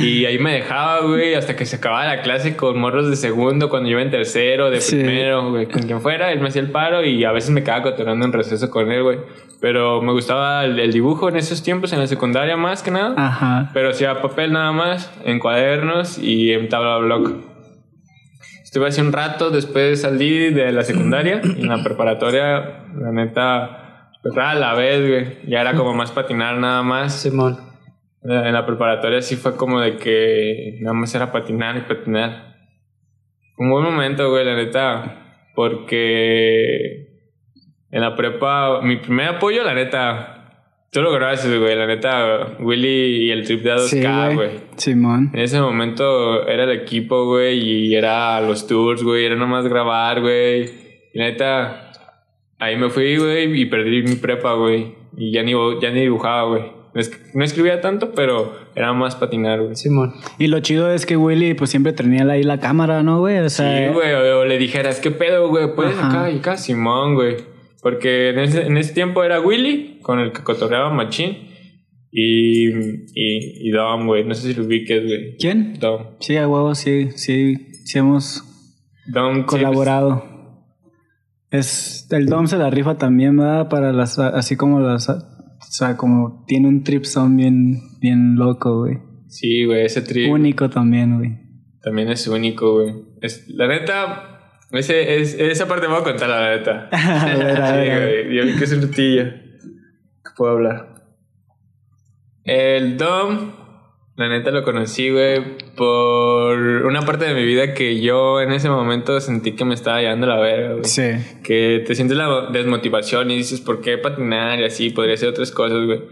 S3: y ahí me dejaba, güey, hasta que se acababa la clase con morros de segundo, cuando yo iba en tercero, de
S1: Sí.
S3: primero, güey, con quien fuera, él me hacía el paro y a veces me quedaba cotorando en receso con él, güey. Pero me gustaba el, el dibujo en esos tiempos, en la secundaria más que nada.
S1: Ajá.
S3: Pero hacía papel nada más, en cuadernos y en tabla block. Estuve hace un rato, después salí de la secundaria y *clears throat* en la preparatoria, la neta, pues a la vez, güey. Ya era como más patinar nada más.
S2: Simón.
S3: En la preparatoria sí fue como de que nada más era patinar y patinar. Un buen momento, güey, la neta, porque En la prepa, mi primer apoyo, la neta, tú lo gracias, güey. La neta, Willy y el trip de A2K,
S1: Sí,
S3: güey.
S1: Simón.
S3: En ese momento era el equipo, güey, y era los tours, güey, era nomás grabar, güey. Y la neta, ahí me fui, güey, y perdí mi prepa, güey. Y ya ni, ya ni dibujaba, güey. No, es- no escribía tanto, pero era más patinar, güey. Sí,
S2: Simón.
S1: Y lo chido es que Willy pues siempre tenía ahí la cámara, ¿no, güey? O sea,
S3: güey, o, o le dijeras, ¿qué pedo, güey? Puedes
S1: Ajá.
S3: acá y acá, Simón, güey. Porque en ese, en ese tiempo era Willy, con el que cotorreaba Machín, y, y, y Dom, güey. No sé si lo ubiques, güey.
S1: ¿Quién?
S3: Dom.
S1: Sí, a huevo, sí, sí, sí hemos
S3: Dom sí,
S1: colaborado. Es, el Dom se la rifa también, ¿verdad? Para las, así como las, o sea, como tiene un trip sound bien, bien loco, güey.
S3: pues, Sí, güey, ese trip.
S1: Único también, güey.
S3: También es único, güey. Es, la neta, ese, es, esa parte me voy a contar, la neta. *laughs*
S1: A ver, a
S3: Sí,
S1: ver, ver.
S3: güey. Yo vi que es un rutillo. Que puedo hablar. El Dom, la neta lo conocí, güey, por una parte de mi vida que yo en ese momento sentí que me estaba llevando la verga, güey.
S1: Sí.
S3: Que te sientes la desmotivación y dices, ¿por qué patinar? Y así, podría hacer otras cosas, güey.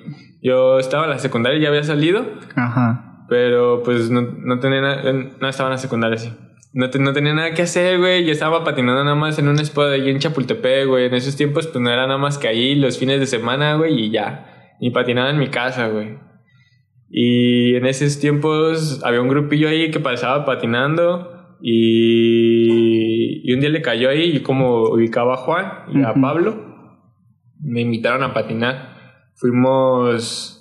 S3: Yo estaba en la secundaria, ya había salido.
S1: Ajá.
S3: Pero pues no, no tenía nada, no estaba en la secundaria, sí. No, te- no tenía nada que hacer, güey. Yo estaba patinando nada más en un spot allí en Chapultepec, güey. En esos tiempos, pues no era nada más que ahí los fines de semana, güey, y ya. Y patinaba en mi casa, güey. Y en esos tiempos había un grupillo ahí que pasaba patinando. Y, y un día le cayó ahí, y como ubicaba a Juan y a. Pablo, me invitaron a patinar. Fuimos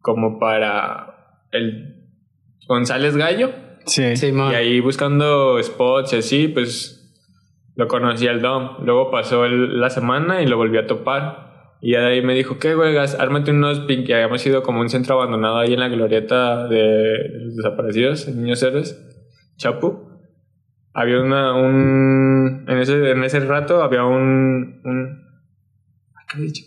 S3: como para el González Gallo.
S1: Sí.
S2: Simón.
S3: Y ahí buscando spots y así, pues lo conocí al Dom. Luego pasó el- la semana y lo volví a topar. Y ya de ahí me dijo, ¿qué, güey? Ármate unos pink. Que habíamos ido como un centro abandonado ahí en la glorieta de los desaparecidos, en Niños Héroes, Chapu. Había una, un... En ese, en ese rato había un... un ¿Qué he dicho?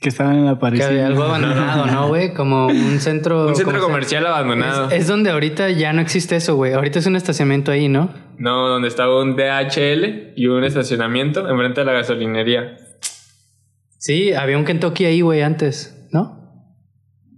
S1: Que estaban en la
S2: Que
S1: pared.
S2: había algo abandonado, ¿no, güey? Como un centro. *laughs*
S3: Un centro
S2: ¿cómo se-
S3: comercial abandonado.
S2: Es, es donde ahorita ya no existe eso, güey. Ahorita es un estacionamiento ahí, ¿no?
S3: No, donde estaba un DHL y un estacionamiento enfrente de la gasolinería.
S2: Sí, había un Kentucky ahí, güey, antes, ¿no?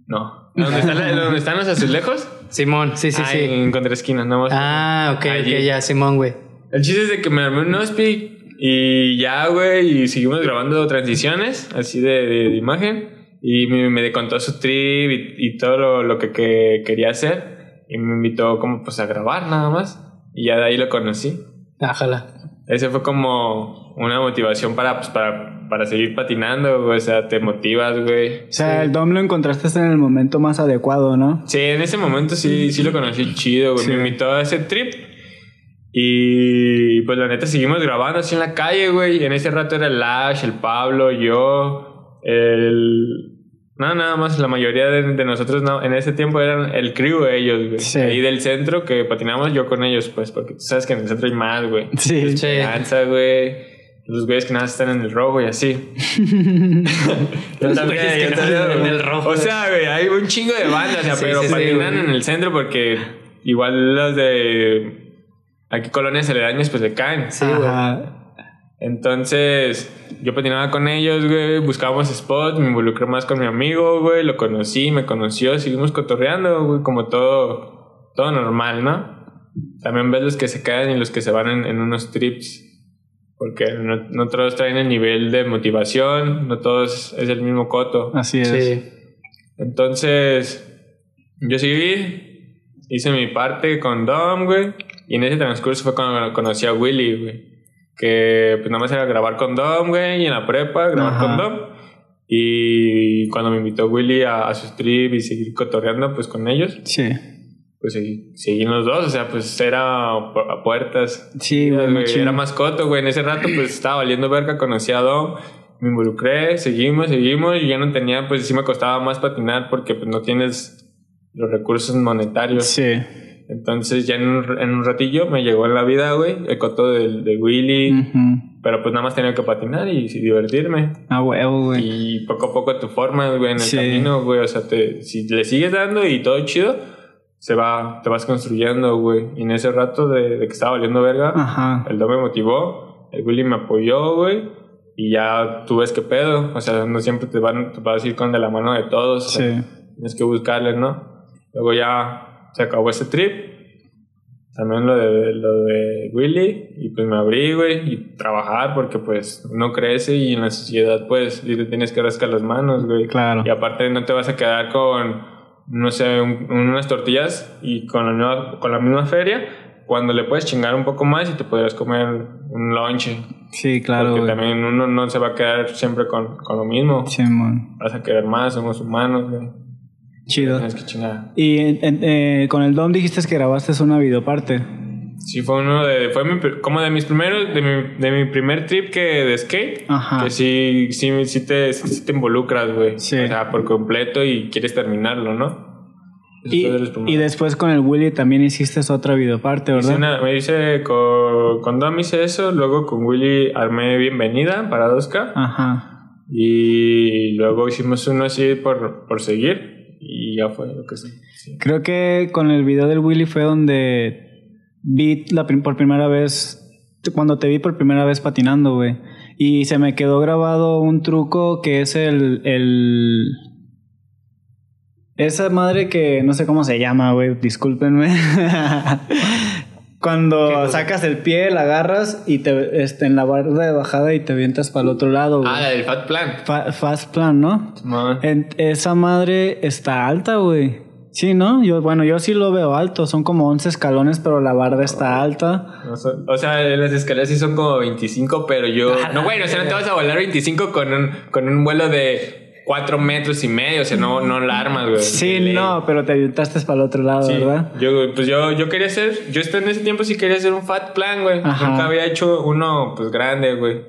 S3: No. ¿Dónde, está la- donde están los azulejos?
S2: Simón, sí, sí,
S3: Ah,
S2: sí.
S3: En contraesquina, nada más.
S2: Ah, ok,
S3: Allí.
S2: ok, ya, Simón, güey.
S3: El chiste es de que me armé un Nospi y ya, güey, y seguimos grabando transiciones así de, de- de imagen. Y me, me contó su trip y, y todo lo, lo que, que quería hacer. Y me invitó como pues a grabar nada más. Y ya de ahí lo conocí.
S2: Ájala.
S3: Ese fue como una motivación para, pues, para, para seguir patinando, güey. O sea, te motivas, güey.
S1: O sea, el Dom lo encontraste en el momento más adecuado, ¿no?
S3: Sí, en ese momento sí, sí lo conocí chido, güey.
S1: Sí.
S3: Me invitó a ese trip. Y pues la neta seguimos grabando así en la calle, güey. En ese rato era el Lash, el Pablo, yo, el... No, nada más, la mayoría de, de nosotros no, en ese tiempo eran el crew ellos, güey.
S1: Sí.
S3: Ahí del centro que patinamos yo con ellos, pues, porque tú sabes que en el centro hay más, güey.
S1: Sí.
S2: Sí.
S3: Danza, güey. Los güeyes que nada más están en el rojo y así. *laughs*
S2: Los
S3: también,
S2: güeyes que no están en el rojo.
S3: O sea, güey, hay un chingo de bandas, o sea,
S2: Sí,
S3: pero
S2: sí,
S3: patinan en el centro porque igual los de aquí colonias aledañas pues le caen.
S2: Sí, güey.
S3: Entonces, yo patinaba con ellos, güey, buscábamos spots, me involucré más con mi amigo, güey, lo conocí, me conoció, seguimos cotorreando, güey, como todo, todo normal, ¿no? También ves los que se quedan y los que se van en, en unos trips, porque no, no todos traen el nivel de motivación, no todos es el mismo coto.
S1: Así es.
S2: Sí.
S3: Entonces, yo seguí, hice mi parte con Dom, güey. Y en ese transcurso fue cuando conocí a Willy, güey. Que pues nada más era grabar con Dom, güey, y en la prepa grabar
S1: Ajá.
S3: con Dom. Y cuando me invitó Willy a, a su trip y seguir cotorreando, pues con ellos,
S1: Sí.
S3: pues seguí, seguí los dos. O sea, pues era a puertas.
S1: Sí, güey, machín.
S3: era mascoto, güey. En ese rato, pues estaba valiendo verga, conocí a Dom, me involucré, seguimos, seguimos, y ya no tenía, pues sí me costaba más patinar porque pues no tienes los recursos monetarios.
S1: Sí.
S3: Entonces ya en un, en un ratillo me llegó en la vida, güey, el coto de, de Willy,
S1: Ujú.
S3: pero pues nada más tenía que patinar y, sí divertirme.
S1: A huevo, güey.
S3: Y poco a poco te formas, güey, en el
S1: Sí.
S3: camino, güey. O sea, te, si le sigues dando y todo chido, se va, te vas construyendo, güey. Y en ese rato de, de que estaba valiendo verga,
S1: Ajá.
S3: el Dom me motivó, el Willy me apoyó, güey. y ya tú ves qué pedo. O sea, no siempre te, van, te vas a ir con de la mano de todos. o sea,
S1: Sí.
S3: Tienes que buscarle, ¿no? Luego ya se acabó ese trip. También lo de, lo de Willy. Y pues me abrí, güey. Y trabajar porque pues uno crece y en la sociedad pues sí te tienes que rascar las manos, güey.
S1: Claro.
S3: Y aparte no te vas a quedar con, no sé, un- unas tortillas y con la, nueva- con la misma feria. Cuando le puedes chingar un poco más y te podrías comer un lunch.
S1: Sí, claro,
S3: porque
S1: güey.
S3: también uno no se va a quedar siempre con, con lo mismo.
S1: Simón.
S3: Vas a querer más, somos humanos, güey.
S1: Chido.
S3: Que chingar.
S1: Y en- en- eh, con el Dom dijiste que grabaste una videoparte.
S3: Sí, fue uno de. Fue mi como de mis primeros. De mi, de mi primer trip que de skate.
S1: Ajá.
S3: Que sí, sí, sí, te, sí te involucras, güey.
S1: Sí.
S3: O sea, por completo y quieres terminarlo, ¿no?
S1: Y, y después con el Willy también hiciste otra videoparte,
S3: Hice
S1: ¿verdad?
S3: una- me hice con, con Dom hice eso, luego con Willy armé Bienvenida para 2K
S1: Ajá.
S3: y luego hicimos uno así por, por seguir y ya fue lo que sí.
S1: Creo que con el video del Willy fue donde vi la prim- por primera vez, cuando te vi por primera vez patinando, güey. Y se me quedó grabado un truco que es el, el... Esa madre que no sé cómo se llama, güey, discúlpenme. *laughs* Cuando sacas el pie, la agarras y te este, en la barra de bajada y te avientas para el otro lado, güey.
S3: Ah, la del Fat Plan.
S1: Fa- fast plan, ¿no?
S3: Man.
S1: En- esa madre está alta, güey. Sí, ¿no? Yo, bueno, yo sí lo veo alto. Son como 11 escalones, pero la barda está alta.
S3: No sé, O sea, las escaleras sí son como 25, pero yo... No, bueno, o sea, no te vas a volar 25 con un, con un vuelo de 4 metros y medio. O sea, no, no la armas, güey.
S1: Sí, no, pero te aventaste para el otro lado,
S3: Sí,
S1: ¿verdad?
S3: yo, pues yo, yo quería hacer... Yo en ese tiempo sí quería hacer un fat plan, güey.
S1: Ajá.
S3: Nunca había hecho uno, pues, grande, güey.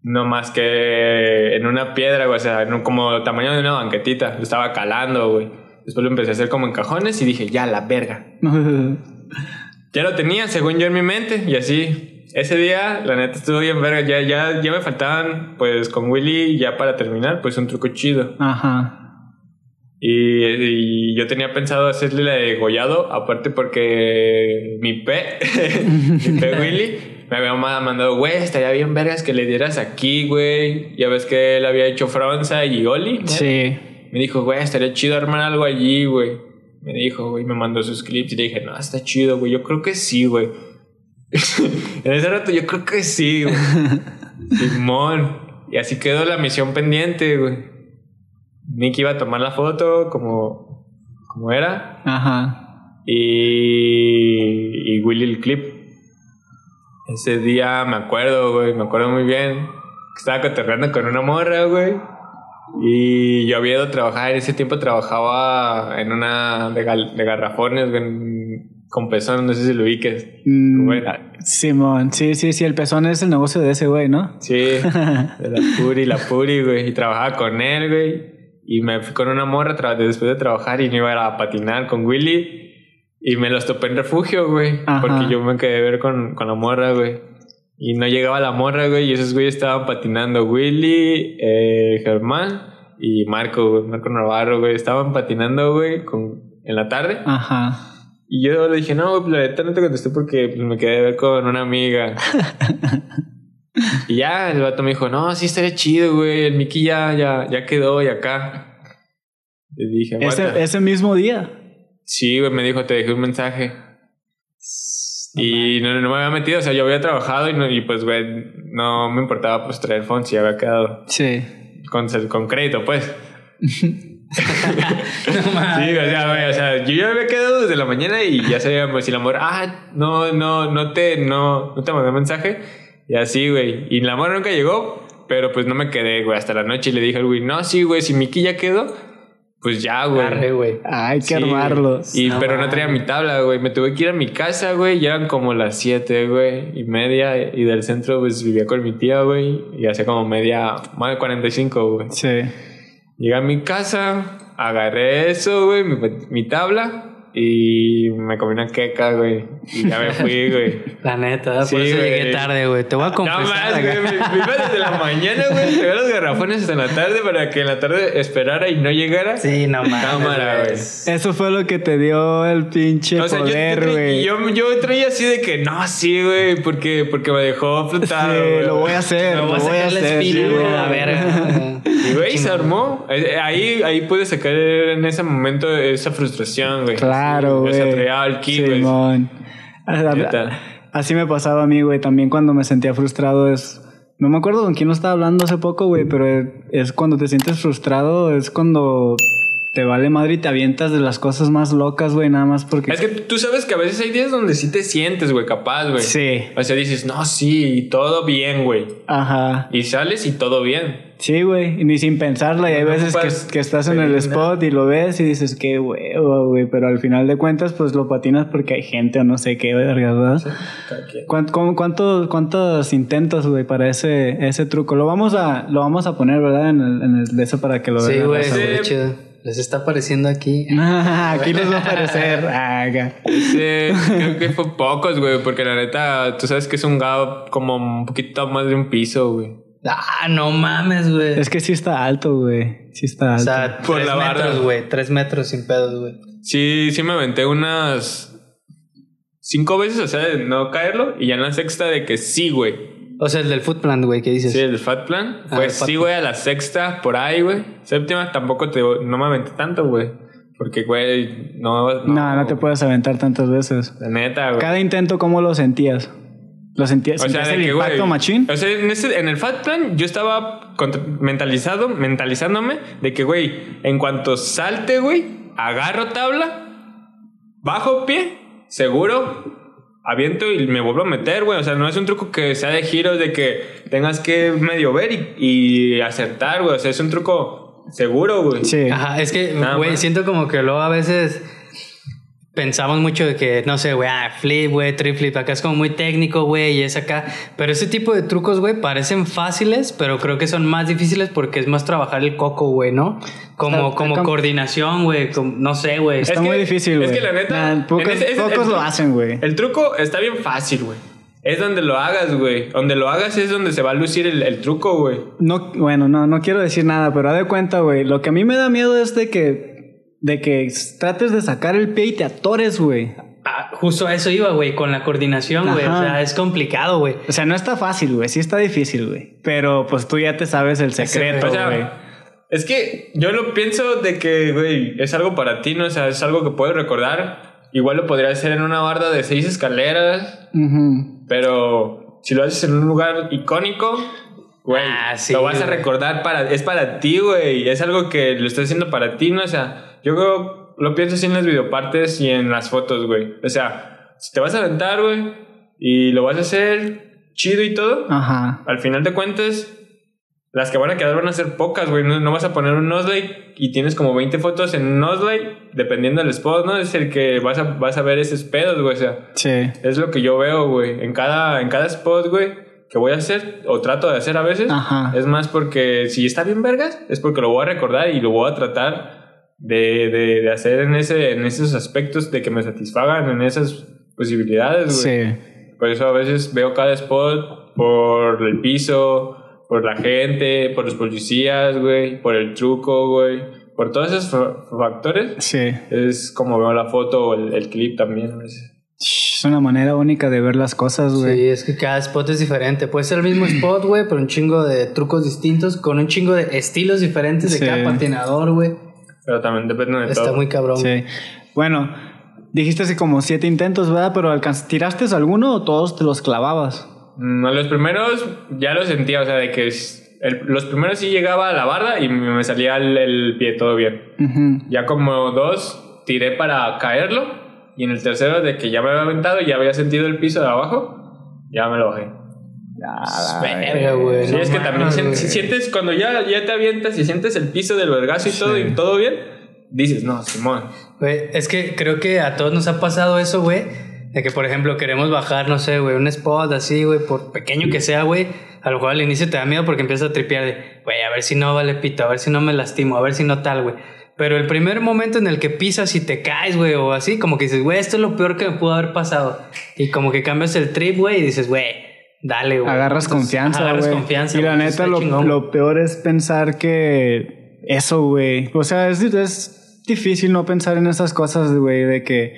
S3: No más que en una piedra, güey. O sea, en un- como tamaño de una banquetita. Lo estaba calando, güey. Después lo empecé a hacer como en cajones y dije, ya, la verga. *laughs* Ya lo tenía, según yo, en mi mente, y así. Ese día, la neta, estuvo bien verga. Ya, ya, ya me faltaban, pues, con Willy, ya para terminar, pues, un truco chido.
S1: Ajá.
S3: Y, y yo tenía pensado hacerle la de gollado, aparte porque mi P, *laughs* mi P Willy, me había ma- mandado, güey, estaría bien vergas que le dieras aquí, güey. Ya ves que él había hecho Fronza y Oli. ¿no?
S1: Sí.
S3: Me dijo, güey, estaría chido armar algo allí, güey. Me dijo, güey, me mandó sus clips y le dije, no, está chido, güey. Yo creo que sí, güey. *laughs* en ese rato yo creo que sí, güey. *laughs* Simón. Y así quedó la misión pendiente, güey. Nick iba a tomar la foto como, como era.
S1: Ajá.
S3: Y, y Willy el clip. Ese día me acuerdo, güey, me acuerdo muy bien. que Estaba cotorreando con una morra, güey. Y yo había ido a trabajar. En ese tiempo trabajaba en una de, garrafones, güey, en- con pezón, no sé si lo ubiques.
S1: Mm. Simón. Sí, sí, sí. El pezón es el negocio de ese güey, ¿no?
S3: Sí, *laughs* de la Puri, la Puri, güey. Y trabajaba con él, güey. Y me fui con una morra después de trabajar y me iba a patinar con Willy. Y me los topé en refugio, güey.
S1: Ajá.
S3: Porque yo me quedé a ver con, con la morra, güey. Y no llegaba la morra, güey. Y esos güeyes estaban patinando. Willy, eh, Germán y Marco, güey. Marco Navarro, güey. Estaban patinando, güey, con, en la tarde.
S1: Ajá.
S3: Y yo le dije, no, güey, la neta no te contesté porque pues, me quedé a ver con una amiga. *laughs* y ya el vato me dijo, no, sí estaría chido, güey. El Mickey ya, ya, ya quedó y acá. Le dije, "Aguanta".
S1: Ese, ese mismo día.
S3: Sí, güey, me dijo, te dejé un mensaje. Y no, no me había metido, o sea, yo había trabajado y, no- y pues, güey, no me importaba pues traer fonts y había quedado
S1: Sí.
S3: con, con crédito, pues. *laughs*
S2: No mames.
S3: Sí, o sea, güey, o sea, yo ya había quedado desde la mañana y ya sabíamos si la amor, ah, no, no, no te, no, no te mandé mensaje. Y así, güey. Y la amor nunca llegó, pero pues no me quedé, güey, hasta la noche y le dije al güey, no, sí, güey, si Miki ya quedó, pues ya,
S2: Arre,
S3: güey.
S2: güey.
S1: Hay que
S3: Sí,
S1: armarlo.
S3: Y,
S2: No
S3: pero no
S2: mames.
S3: traía mi tabla, güey. Me tuve que ir a mi casa, güey. Y eran como las 7, güey. Y media. Y del centro, pues vivía con mi tía, güey. Y hacía como media, más de 45, güey.
S1: Sí.
S3: Llegué a mi casa, agarré eso, güey, mi, mi tabla. y me comí una queca, güey. Y ya me fui, güey. *laughs*
S2: La neta,
S3: Sí,
S2: por eso
S3: güey.
S2: llegué tarde, güey. Te voy a
S3: No
S2: confesar.
S3: más,
S2: acá.
S3: güey. Me, iba desde la mañana, güey. Te los garrafones hasta la tarde para que en la tarde esperara y no llegara.
S2: Sí, no.
S3: Cámara, güey.
S1: Eso fue lo que te dio el pinche
S3: O sea, yo,
S1: poder,
S3: yo,
S1: güey.
S3: yo, yo traía así de que no, sí, güey, porque, porque me dejó flotado.
S1: Sí,
S3: güey.
S1: lo voy a hacer,
S2: Me
S1: lo
S2: voy a
S1: voy a
S2: sacar la
S1: hacer.
S2: espina,
S1: sí,
S2: güey, a la verga.
S3: Y, güey, se armó. Eh, Ahí, ahí pude sacar en ese momento esa frustración, güey.
S1: Claro, güey.
S3: Esa traía al ki, güey.
S1: Así me pasaba a mí, güey. También cuando me sentía frustrado es... No me acuerdo con quién lo estaba hablando hace poco, güey, pero es cuando te sientes frustrado, es cuando te vale madre y te avientas de las cosas más locas, güey, nada más porque...
S3: Es que tú sabes que a veces hay días donde sí te sientes, güey, capaz, güey.
S1: Sí.
S3: O sea, dices, no, sí, todo bien, güey.
S1: Ajá.
S3: Y sales y todo bien.
S1: Sí, güey, ni sin pensarla. Y hay
S3: No
S1: veces que, que estás en el spot y lo ves y dices, qué huevo, güey. Pero al final de cuentas, pues lo patinas porque hay gente o no sé qué, verga, ¿verdad?
S3: Cada quien.
S1: ¿Cuánto- cómo- cuántos, ¿Cuántos intentos, güey, para ese, ese truco? Lo vamos a, lo vamos a poner, ¿verdad? En el, en el de eso para que lo
S2: Sí,
S1: vean.
S2: güey,
S3: Sí.
S2: está chido. Les está apareciendo aquí. *laughs*
S1: Aquí les va a aparecer. *laughs* Ah, acá.
S3: Ese, creo que fue pocos, güey, porque la neta, tú sabes que es un gap como un poquito más de un piso, güey.
S2: Ah, no mames, güey.
S1: Es que sí está alto, güey. Sí está
S2: O
S1: alto.
S2: sea,
S3: Por
S2: tres
S3: la barra.
S2: metros, güey. Tres metros sin pedos, güey.
S3: Sí, sí me aventé unas cinco veces, o sea, de no caerlo, y ya en la sexta de que sí, güey.
S2: O sea, el del food plan, güey, ¿qué dices?
S3: Sí, el Fat Plan.
S2: Ah, Fat
S3: sí, güey, a la sexta, por ahí, güey. Séptima tampoco te, no me aventé tanto, güey. Porque, güey, no,
S1: no, no te puedes aventar tantas veces.
S3: La neta, güey.
S1: Cada intento, ¿cómo lo sentías? ¿Lo sentías?
S3: O sea,
S1: ¿Sentías
S3: de
S1: el
S3: que,
S1: impacto
S3: güey.
S1: machín?
S3: O sea, en, ese- en el Fat Plan yo estaba contra- mentalizado, mentalizándome de que, güey, en cuanto salte, güey, agarro tabla, bajo pie, seguro, aviento y me vuelvo a meter, güey. O sea, no es un truco que sea de giros de que tengas que medio ver y, y acertar, güey. O sea, es un truco seguro, güey.
S1: Sí.
S2: Ajá, es que,
S3: Nada
S2: güey,
S3: más.
S2: siento como que luego a veces pensamos mucho de que, no sé, güey, ah, flip, güey, trip flip, acá es como muy técnico, güey, y es acá. Pero ese tipo de trucos, güey, parecen fáciles, pero creo que son más difíciles porque es más trabajar el coco, güey, ¿no? Como,
S1: Está-
S2: como
S1: está-
S2: coordinación, güey, no sé, güey.
S1: Está
S3: Es
S1: muy
S3: que-
S1: difícil, güey.
S3: es que la neta,
S1: Nah, pocos
S3: en ese- ese-
S1: pocos
S3: el-
S1: lo hacen, güey.
S3: El truco está bien fácil, güey. Es donde lo hagas, güey. Donde lo hagas es donde se va a lucir el, el truco, güey.
S1: No, bueno, no, no quiero decir nada, pero haz de cuenta, güey. Lo que a mí me da miedo es de que, de que trates de sacar el pie y te atores, güey.
S2: Ah, justo a eso iba, güey, con la coordinación, güey. O sea, es complicado, güey.
S1: O sea, no está fácil, güey. Sí está difícil, güey. Pero pues tú ya te sabes el secreto,
S3: O sea,
S1: güey.
S3: es que yo lo pienso de que, güey, es algo para ti, ¿no? O sea, es algo que puedes recordar. Igual lo podrías hacer en una barda de seis escaleras, pero si lo haces en un lugar icónico, güey,
S2: Ah, sí,
S3: lo vas a recordar para... Es para ti, güey. Es algo que lo estás haciendo para ti, ¿no? O sea, yo creo, lo pienso así en las videopartes y en las fotos, güey. O sea, si te vas a aventar, güey, y lo vas a hacer chido y todo,
S1: Ajá.
S3: al final de cuentas, las que van a quedar van a ser pocas, güey. No, no vas a poner un Nosley y tienes como 20 fotos en un Nosley, dependiendo del spot, ¿no? Es el que vas a, vas a ver esos pedos, güey. O sea,
S1: Sí.
S3: es lo que yo veo, güey. En cada, en cada spot, güey, que voy a hacer, o trato de hacer a veces,
S1: Ajá.
S3: es más porque si está bien vergas, es porque lo voy a recordar y lo voy a tratar de, de, de hacer en, ese, en esos aspectos de que me satisfagan en esas posibilidades, güey.
S1: Sí.
S3: Por eso a veces veo cada spot por el piso, por la gente, por los policías, güey, por el truco, güey. Por todos esos fa- factores
S1: Sí.
S3: es como veo la foto o el, el clip también. a veces.
S1: Es una manera única de ver las cosas, güey.
S2: Sí, es que cada spot es diferente. Puede ser el mismo *clears throat* spot, güey, pero un chingo de trucos distintos, con un chingo de estilos diferentes de
S1: Sí.
S2: cada patinador, güey.
S3: Pero también depende de
S2: Está
S3: todo.
S2: muy cabrón.
S1: Sí. Bueno, dijiste así como siete intentos, ¿verdad? Pero alcanz- ¿tiraste alguno o todos te los clavabas?
S3: Mm, a los primeros ya lo sentía, o sea, de que es- el- los primeros sí llegaba a la barda y me salía el, el pie todo bien. Ya como dos tiré para caerlo y en el tercero de que ya me había aventado y ya había sentido el piso de abajo, ya me lo bajé.
S1: Ah,
S2: Verga, güey.
S3: Sí,
S2: no
S3: es que también si, si sientes cuando ya, ya te avientas y sientes el piso del vergazo y todo y todo bien, dices, no, Simón.
S2: Güey, es que creo que a todos nos ha pasado eso, güey. De que, por ejemplo, queremos bajar, no sé, güey, un spot así, güey, por pequeño que sea, güey. A lo mejor al inicio te da miedo porque empiezas a tripear de, güey, a ver si no vale pito, a ver si no me lastimo, a ver si no tal, güey. Pero el primer momento en el que pisas y te caes, güey, o así, como que dices, güey, esto es lo peor que me pudo haber pasado. Y como que cambias el trip, güey, y dices, güey, dale, güey.
S1: Agarras
S2: Entonces,
S1: confianza,
S2: Agarras
S1: güey.
S2: confianza.
S1: Y la neta, lo, lo peor es pensar que eso, güey. O sea, es, es difícil no pensar en esas cosas, güey, de que.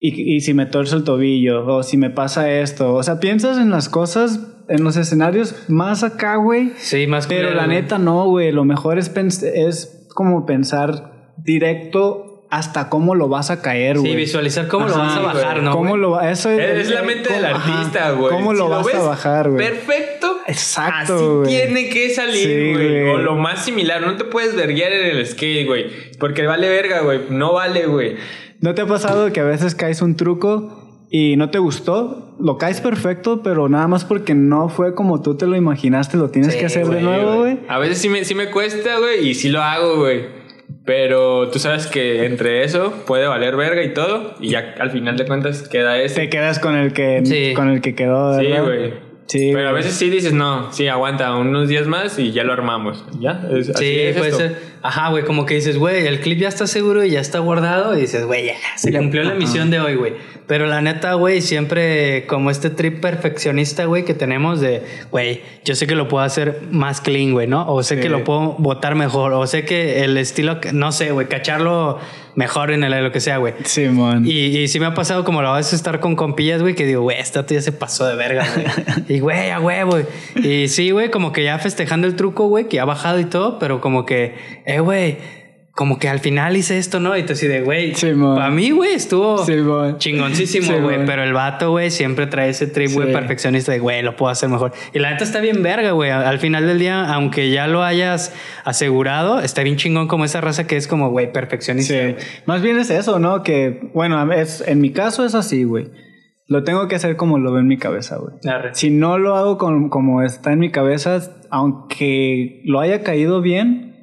S1: Y, y si me torzo el tobillo, o si me pasa esto. O sea, piensas en las cosas, en los escenarios más acá, güey.
S2: Sí, más
S1: Pero la neta no, güey. Lo mejor es, es como pensar directo hasta cómo lo vas a caer, güey.
S2: Sí, visualizar cómo lo vas a bajar,
S3: güey.
S2: ¿no?
S1: ¿Cómo
S2: güey?
S1: lo va- Eso es,
S3: la mente del
S1: ajá,
S3: artista, güey.
S1: ¿Cómo lo
S3: Si
S1: vas
S3: ves
S1: a bajar, güey?
S3: Perfecto.
S1: Exacto,
S3: Así
S1: güey.
S3: tiene que salir, güey.
S1: güey.
S3: o lo más similar. No te puedes verguiar en el skate, güey. Porque vale verga, güey. No vale, güey.
S1: ¿No te ha pasado que a veces caes un truco y no te gustó? Lo caes perfecto, pero nada más porque no fue como tú te lo imaginaste, lo tienes
S2: Sí,
S1: que hacer de nuevo, güey.
S3: A veces sí me, sí me cuesta, güey. Y sí lo hago, güey. Pero tú sabes que entre eso puede valer verga y todo. Y ya al final de cuentas queda ese.
S1: Te quedas con el que,
S2: Sí.
S1: con el que quedó,
S3: Sí,
S1: ¿verdad?
S3: güey.
S1: Sí,
S3: Pero a veces sí dices, no, sí, aguanta unos días más y ya lo armamos. Ya, es, así
S2: Sí,
S3: es
S2: puede
S3: esto.
S2: ser. Ajá, güey, como que dices, güey, el clip ya está seguro y ya está guardado. Y dices, güey, ya, se cumplió la misión de hoy, güey. Pero la neta, güey, siempre como este trip perfeccionista, güey, que tenemos de, güey, yo sé que lo puedo hacer más clean, güey, ¿no? O sé
S1: Sí.
S2: que lo puedo botar mejor. O sé que el estilo, no sé, güey, cacharlo mejor en el lo que sea, güey.
S1: Simón.
S2: Y, y sí me ha pasado como la vez estar con compillas, güey, que digo, güey, esta ya se pasó de verga, güey. y güey, a huevo. Y sí, güey, como que ya festejando el truco, güey, que ha bajado y todo, pero como que, eh, güey, como que al final hice esto, ¿no? Y tú así de, güey,
S1: Simón.
S2: para mí, güey, estuvo
S1: Simón.
S2: chingoncísimo, güey. Pero el vato, güey, siempre trae ese trip, güey,
S1: Sí.
S2: perfeccionista de, güey, lo puedo hacer mejor. Y la neta está bien verga, güey. Al final del día, aunque ya lo hayas asegurado, está bien chingón como esa raza que es como, güey, perfeccionista.
S1: Sí. Más bien es eso, ¿no? Que, bueno, es, en mi caso es así, güey. Lo tengo que hacer como lo veo en mi cabeza, güey. Si no lo hago con- como está en mi cabeza, aunque lo haya caído bien,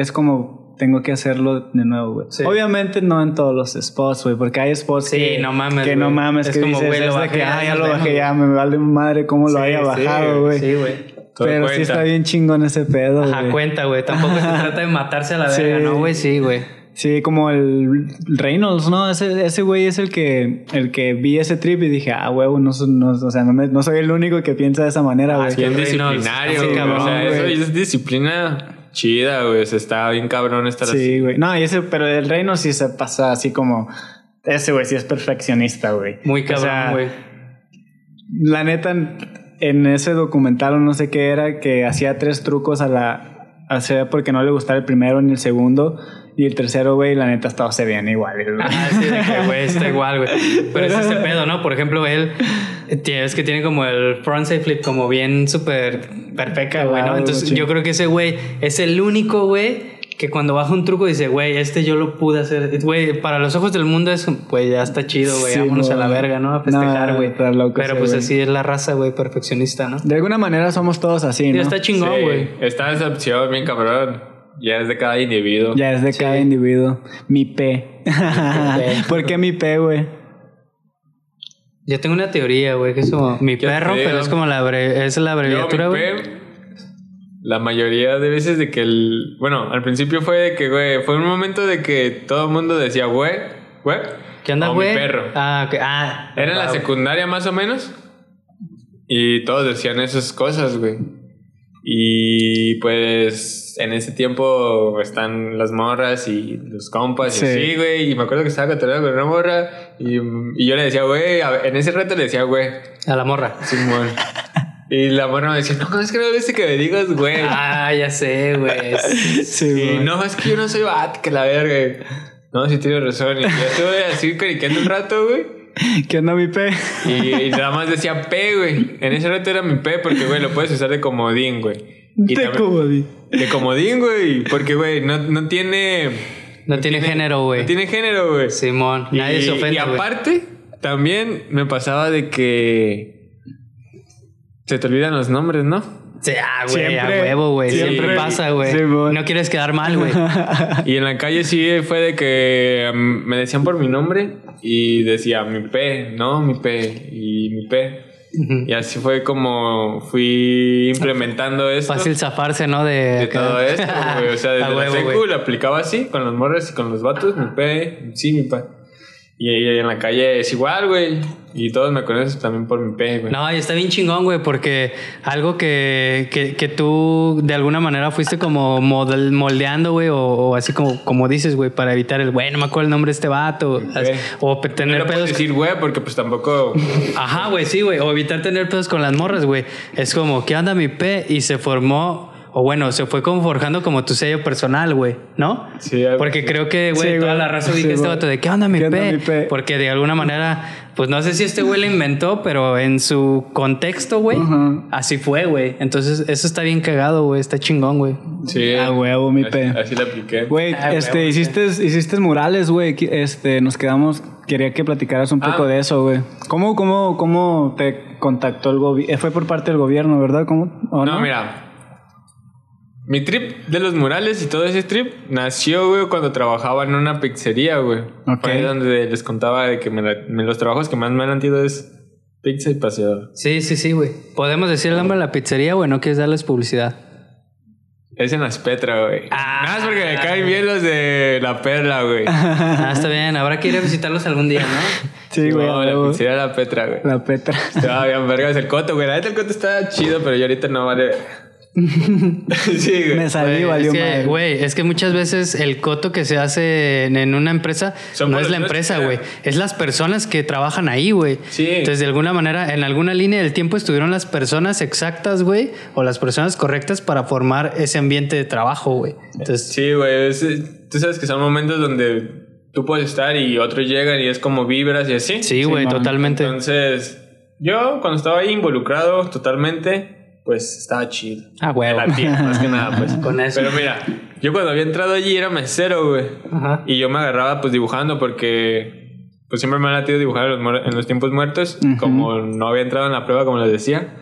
S1: es como tengo que hacerlo de nuevo, güey.
S2: Sí.
S1: Obviamente no en todos los spots, güey, porque hay spots
S2: Sí,
S1: que
S2: no mames,
S1: que no
S2: güey.
S1: mames,
S2: Es
S1: que
S2: como,
S1: dices,
S2: güey, lo
S1: es de
S2: bajé,
S1: que,
S2: ya
S1: ah, ya lo bajé, ya me vale madre cómo lo
S3: Sí,
S1: haya
S3: sí,
S1: bajado, güey.
S2: Sí, güey.
S1: Pero sí
S3: cuenta.
S1: está bien chingón ese pedo,
S2: Ajá,
S1: güey.
S2: cuenta, güey. Tampoco se *laughs* trata de matarse a la
S1: Sí.
S2: verga, ¿no, güey? Sí, güey.
S1: Sí, como el Reynolds, ¿no? Ese, ese güey es el que, el que vi ese trip y dije, ah, huevo, no, no, o sea, no, me- no soy el único que piensa de esa manera, güey.
S3: Bien
S2: Reynolds,
S3: disciplinario,
S2: sí,
S3: güey.
S2: cabrón,
S3: o sea, eso
S1: güey.
S3: es disciplina chida, güey. O sea, está bien cabrón estar así.
S1: Sí, güey. No, y ese, pero el Reynolds sí se pasa así como, ese güey sí es perfeccionista, güey.
S2: Muy
S1: O
S2: cabrón,
S1: sea,
S2: güey.
S1: La neta, en, ese documental o no sé qué era, que hacía tres trucos a la, hacía porque no le gustaba el primero ni el segundo. Y el tercero, güey, la neta, todos se iguales, güey.
S2: Ah, sí, de que, güey, está igual, güey. Pero es ese *laughs* pedo, ¿no? Por ejemplo, él es que tiene como el frontside flip como bien súper perfecta, güey, Entonces
S1: sí.
S2: yo creo que ese güey es el único, güey, que cuando baja un truco dice, güey, este yo lo pude hacer. Güey, para los ojos del mundo es, güey, ya está chido, güey,
S1: Sí,
S2: vámonos a la verga, ¿no? A festejar, güey.
S1: está
S2: Pero pues así es la raza, güey, perfeccionista, ¿no?
S1: De alguna manera somos todos así,
S2: Y
S1: ¿no?
S2: está chingón,
S3: Sí,
S2: güey.
S3: Esta decepción, bien cabrón. Ya es de cada individuo.
S1: Ya es de cada individuo. Mi P. *laughs* ¿Por qué mi P, güey?
S2: Yo tengo una teoría, güey, que es como mi perro, pero es como la abre- es la abreviatura, güey.
S3: la mayoría de veces de que el... Bueno, al principio fue de que, güey, fue un momento de que todo el mundo decía, güey, güey.
S2: ¿Qué onda,
S3: o
S2: güey?
S3: mi perro.
S2: Ah, ok. Ah,
S3: Era en la secundaria más o menos. Y todos decían esas cosas, güey. Y pues en ese tiempo están las morras y los compas
S1: Sí.
S3: y así, güey. Y me acuerdo que estaba cotorreando con una morra. Y, y yo le decía, güey, en ese rato le decía, güey,
S2: A la morra.
S3: Simón. *laughs* y la morra me decía, no, es que no viste que me digas, güey.
S2: Ah, ya sé, güey.
S1: Sí,
S3: y no, es que yo no soy bat, que la verga. No, sí tienes razón. Y yo estuve así cariqueando un rato, güey.
S1: ¿Qué onda, mi P?
S3: Y, y nada más decía P, güey. En ese rato era mi P porque, güey, lo puedes usar de comodín, güey. Y
S1: Te
S3: también-
S1: comodí.
S3: De comodín, güey. Porque, güey, no, no tiene...
S2: No tiene género, güey.
S3: No tiene género, güey.
S2: Simón, nadie
S3: y,
S2: se ofende,
S3: Y aparte, también me pasaba de que... Se te olvidan los nombres, ¿no?
S2: Sí, ah, güey, a
S1: Siempre-
S2: huevo, güey. Siempre,
S3: siempre-
S2: pasa, güey.
S1: Simón.
S2: no quieres quedar mal, güey. *laughs*
S3: Y en la calle sí fue de que mm, me decían por mi nombre y decía mi P, no, mi P y mi P. Y así fue como fui implementando *laughs* esto.
S2: Fácil zafarse, ¿no? De,
S3: todo esto, güey. O sea, *laughs* desde la secu lo aplicaba así, con los morros y con los vatos, mi pe, sí, mi pa. Y ahí en la calle es igual, güey. Y todos me conocen también por mi pe, güey.
S2: No, y está bien chingón, güey, porque algo que, que, que tú de alguna manera fuiste como model- moldeando, güey, o, o así como, como dices, güey, para evitar el, güey, no me acuerdo el nombre de este vato, o pe-
S3: no
S2: tener
S3: puedo
S2: pedos.
S3: decir, güey, porque pues tampoco...
S2: Ajá, güey, sí, güey, o evitar tener pedos con las morras, güey. Es como, ¿qué onda mi P? Y se formó, o bueno, se fue como forjando como tu sello personal, güey, ¿no?
S3: Sí,
S2: Porque creo que, güey,
S1: Sí,
S2: toda la raza ubica
S1: Sí,
S2: este
S1: güey.
S2: vato de, ¿qué onda mi
S1: ¿Qué onda,
S2: P?
S1: mi P?
S2: Porque de alguna manera, pues no sé si este güey lo inventó, pero en su contexto, güey, así fue, güey. Entonces, eso está bien cagado, güey, está chingón, güey.
S3: Sí.
S1: A huevo, mi
S3: así,
S1: pe.
S3: Así la apliqué.
S1: Güey,
S2: Ah,
S1: este,
S2: huevo,
S1: hiciste, hiciste murales, güey. Este, nos quedamos. Quería que platicaras un poco
S3: Ah.
S1: de eso, güey. ¿Cómo, cómo, cómo te contactó el gobierno? Fue por parte del gobierno, ¿verdad? ¿Cómo? ¿O
S3: no, mira. Mi trip de los murales y todo ese trip nació, güey, cuando trabajaba en una pizzería, güey.
S1: Ok.
S3: Fue ahí donde les contaba de que me la- me- los trabajos que más me han latido es pizza y paseador.
S2: Sí, sí, sí, güey. ¿Podemos decir el nombre de la pizzería, güey? ¿No quieres darles publicidad?
S3: Es en las Petra, güey.
S2: Ah.
S3: Nada más porque me caen bien los de la perla, güey.
S2: Ah, está bien. Habrá que ir a visitarlos algún día, ¿no? *laughs*
S1: Sí, güey.
S3: No,
S1: a
S3: la
S1: huevo.
S3: pizzería de la Petra, güey.
S1: La Petra.
S3: Estaba bien vergas el coto, güey. La neta el coto está chido, pero yo ahorita no vale. *laughs* sí, güey.
S1: Me salí,
S2: Güey,
S1: valió
S2: es güey, es que muchas veces el coto que se hace en, en una empresa
S3: Son
S2: no es la empresa,
S3: que-
S2: güey. Es las personas que trabajan ahí, güey.
S3: Sí.
S2: Entonces, de alguna manera, en alguna línea del tiempo estuvieron las personas exactas, güey, o las personas correctas para formar ese ambiente de trabajo, güey. Entonces,
S3: Sí, güey. es- Tú sabes que son momentos donde tú puedes estar y otros llegan y es como vibras y así.
S2: sí, güey,
S1: man.
S2: totalmente.
S3: Entonces, yo cuando estaba ahí involucrado totalmente, pues estaba chido.
S2: Ah, güey.
S3: Me latía, más que nada, pues. *laughs*
S2: Con eso.
S3: Pero mira, yo cuando había entrado allí era mesero, güey.
S2: Ajá.
S3: Y yo me agarraba pues dibujando porque pues siempre me ha latido dibujar en los, en los tiempos muertos.
S1: Ujú.
S3: Como no había entrado en la prueba, como les decía.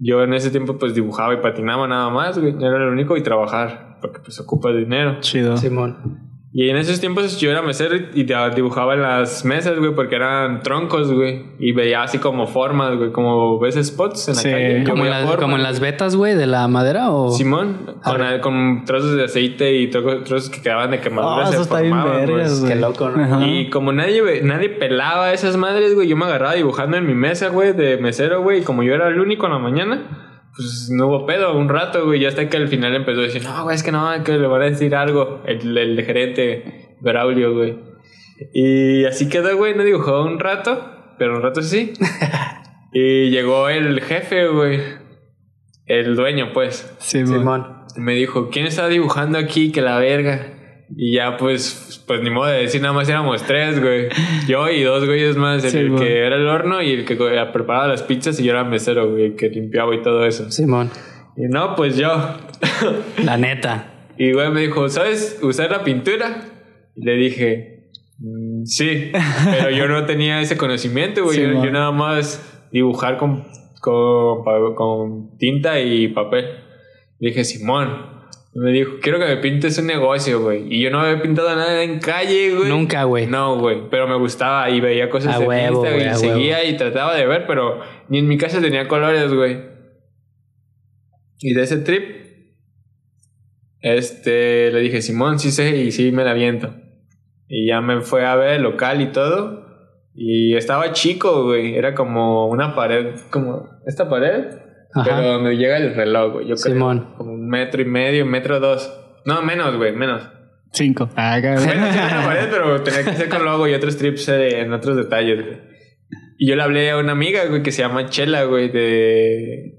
S3: Yo en ese tiempo pues dibujaba y patinaba nada más, güey. Era lo único y trabajar, porque pues ocupa dinero.
S1: Chido.
S2: Simón.
S3: Y en esos tiempos yo era mesero y te- dibujaba en las mesas, güey, porque eran troncos, güey. Y veía así como formas, güey, como ves spots en la
S1: Sí.
S3: calle.
S2: Como, en como en
S3: güey.
S2: las vetas, güey, de la madera o.
S3: Simón, con, con trozos de aceite y tro- trozos que quedaban de quemadura
S1: Ah,
S3: se
S1: eso está bien
S3: formaban,
S1: vergas,
S3: pues.
S1: güey.
S2: Qué loco, ¿no?
S1: Ajá.
S3: Y como nadie, ve- nadie pelaba esas madres, güey, yo me agarraba dibujando en mi mesa, güey, de mesero, güey. Y como yo era el único en la mañana, pues no hubo pedo un rato, güey. Y hasta que al final empezó a decir, no, güey, es que no, que le van a decir algo. El, el gerente, Braulio, güey. Y así quedó, güey, no dibujó un rato, pero un rato sí. *laughs* y llegó el jefe, güey. El dueño, pues.
S1: Sí.
S2: Simón.
S3: Me dijo, ¿quién está dibujando aquí? Que la verga. Y ya, pues, pues ni modo de decir, nada más éramos tres, güey. Yo y dos güeyes más, el,
S1: Sí,
S3: el que era el horno y el que co- preparaba las pizzas y yo era mesero, güey, el que limpiaba y todo eso.
S2: Simón.
S3: Y no, pues yo. *laughs*
S2: La neta.
S3: y güey me dijo, ¿sabes usar la pintura? Y le dije, "Mm, sí, pero yo no tenía ese conocimiento, güey.
S1: Sí,
S3: yo, yo nada más dibujar con, con, con tinta y papel. Le dije, Simón. Me dijo, quiero que me pintes un negocio, güey. Y yo no había pintado nada en calle, güey.
S2: Nunca, güey.
S3: No, güey. Pero me gustaba y veía cosas
S2: A
S3: de
S2: huevo,
S3: Insta,
S2: güey,
S3: y
S2: a
S3: seguía y trataba de ver, pero ni en mi casa tenía colores, güey. Y de ese trip, este, le dije, Simón, sí sé y sí me la aviento. Y ya me fue a ver el local y todo. Y estaba chico, güey. Era como una pared, como esta pared,
S2: Ajá.
S3: pero donde llega el reloj, güey. Yo creo.
S2: Simón.
S3: Como un metro y medio, metro dos. No, menos, güey, menos.
S1: Cinco. Ah.
S3: Bueno, sí, una pared, pero tenía que hacer con logo y otros trips eh, en otros detalles, güey. Y yo le hablé a una amiga, güey, que se llama Chela, güey, de...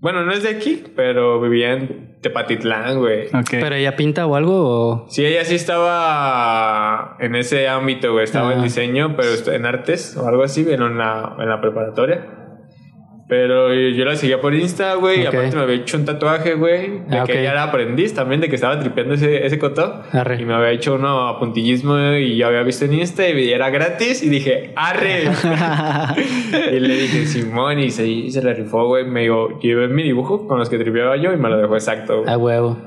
S3: Bueno, no es de aquí, pero vivía en Tepatitlán, güey.
S1: Ok.
S2: ¿Pero ella pinta o algo? O...
S3: Sí, ella sí estaba en ese ámbito, güey. Estaba en
S2: Ah.
S3: diseño, pero en artes o algo así, en la, en la preparatoria. Pero yo la seguía por Insta, güey. Y aparte me había hecho un tatuaje, güey. De
S2: Ah,
S3: que
S2: ok.
S3: ella era aprendiz también, de que estaba tripeando ese, ese coto.
S2: Arre.
S3: Y me había hecho uno a puntillismo y yo había visto en Insta y era gratis. Y dije, arre. *laughs* y le dije, Simón, y se, y se le rifó, güey. Me dijo, llevé mi dibujo con los que tripeaba yo y me lo dejó exacto, güey.
S2: A huevo.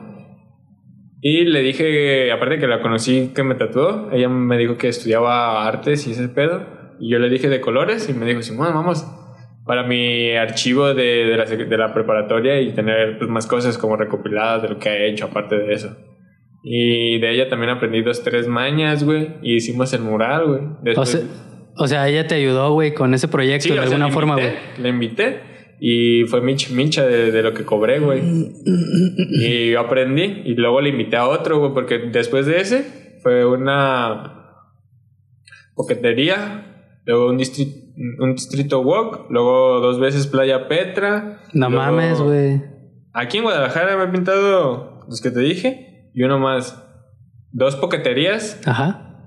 S3: Y le dije, aparte que la conocí que me tatuó, ella me dijo que estudiaba artes y ese pedo. Y yo le dije de colores y me dijo, Simón, vamos. Para mi archivo de, de, la, de la preparatoria y tener pues, más cosas como recopiladas de lo que he hecho aparte de eso. Y de ella también aprendí dos, tres mañas, güey. Y hicimos el mural, güey.
S2: O sea, o sea, ella te ayudó, güey, con ese proyecto
S3: Sí,
S2: de
S3: o sea,
S2: alguna forma, güey.
S3: Le invité y fue mincha, mincha de, de lo que cobré, güey. Y yo aprendí y luego le invité a otro, güey, porque después de ese fue una coquetería, luego un, distri- un distrito walk, luego dos veces Playa Petra.
S2: No
S3: luego-
S2: mames, güey.
S3: Aquí en Guadalajara me he pintado los que te dije y uno más. Dos poqueterías,
S2: Ajá.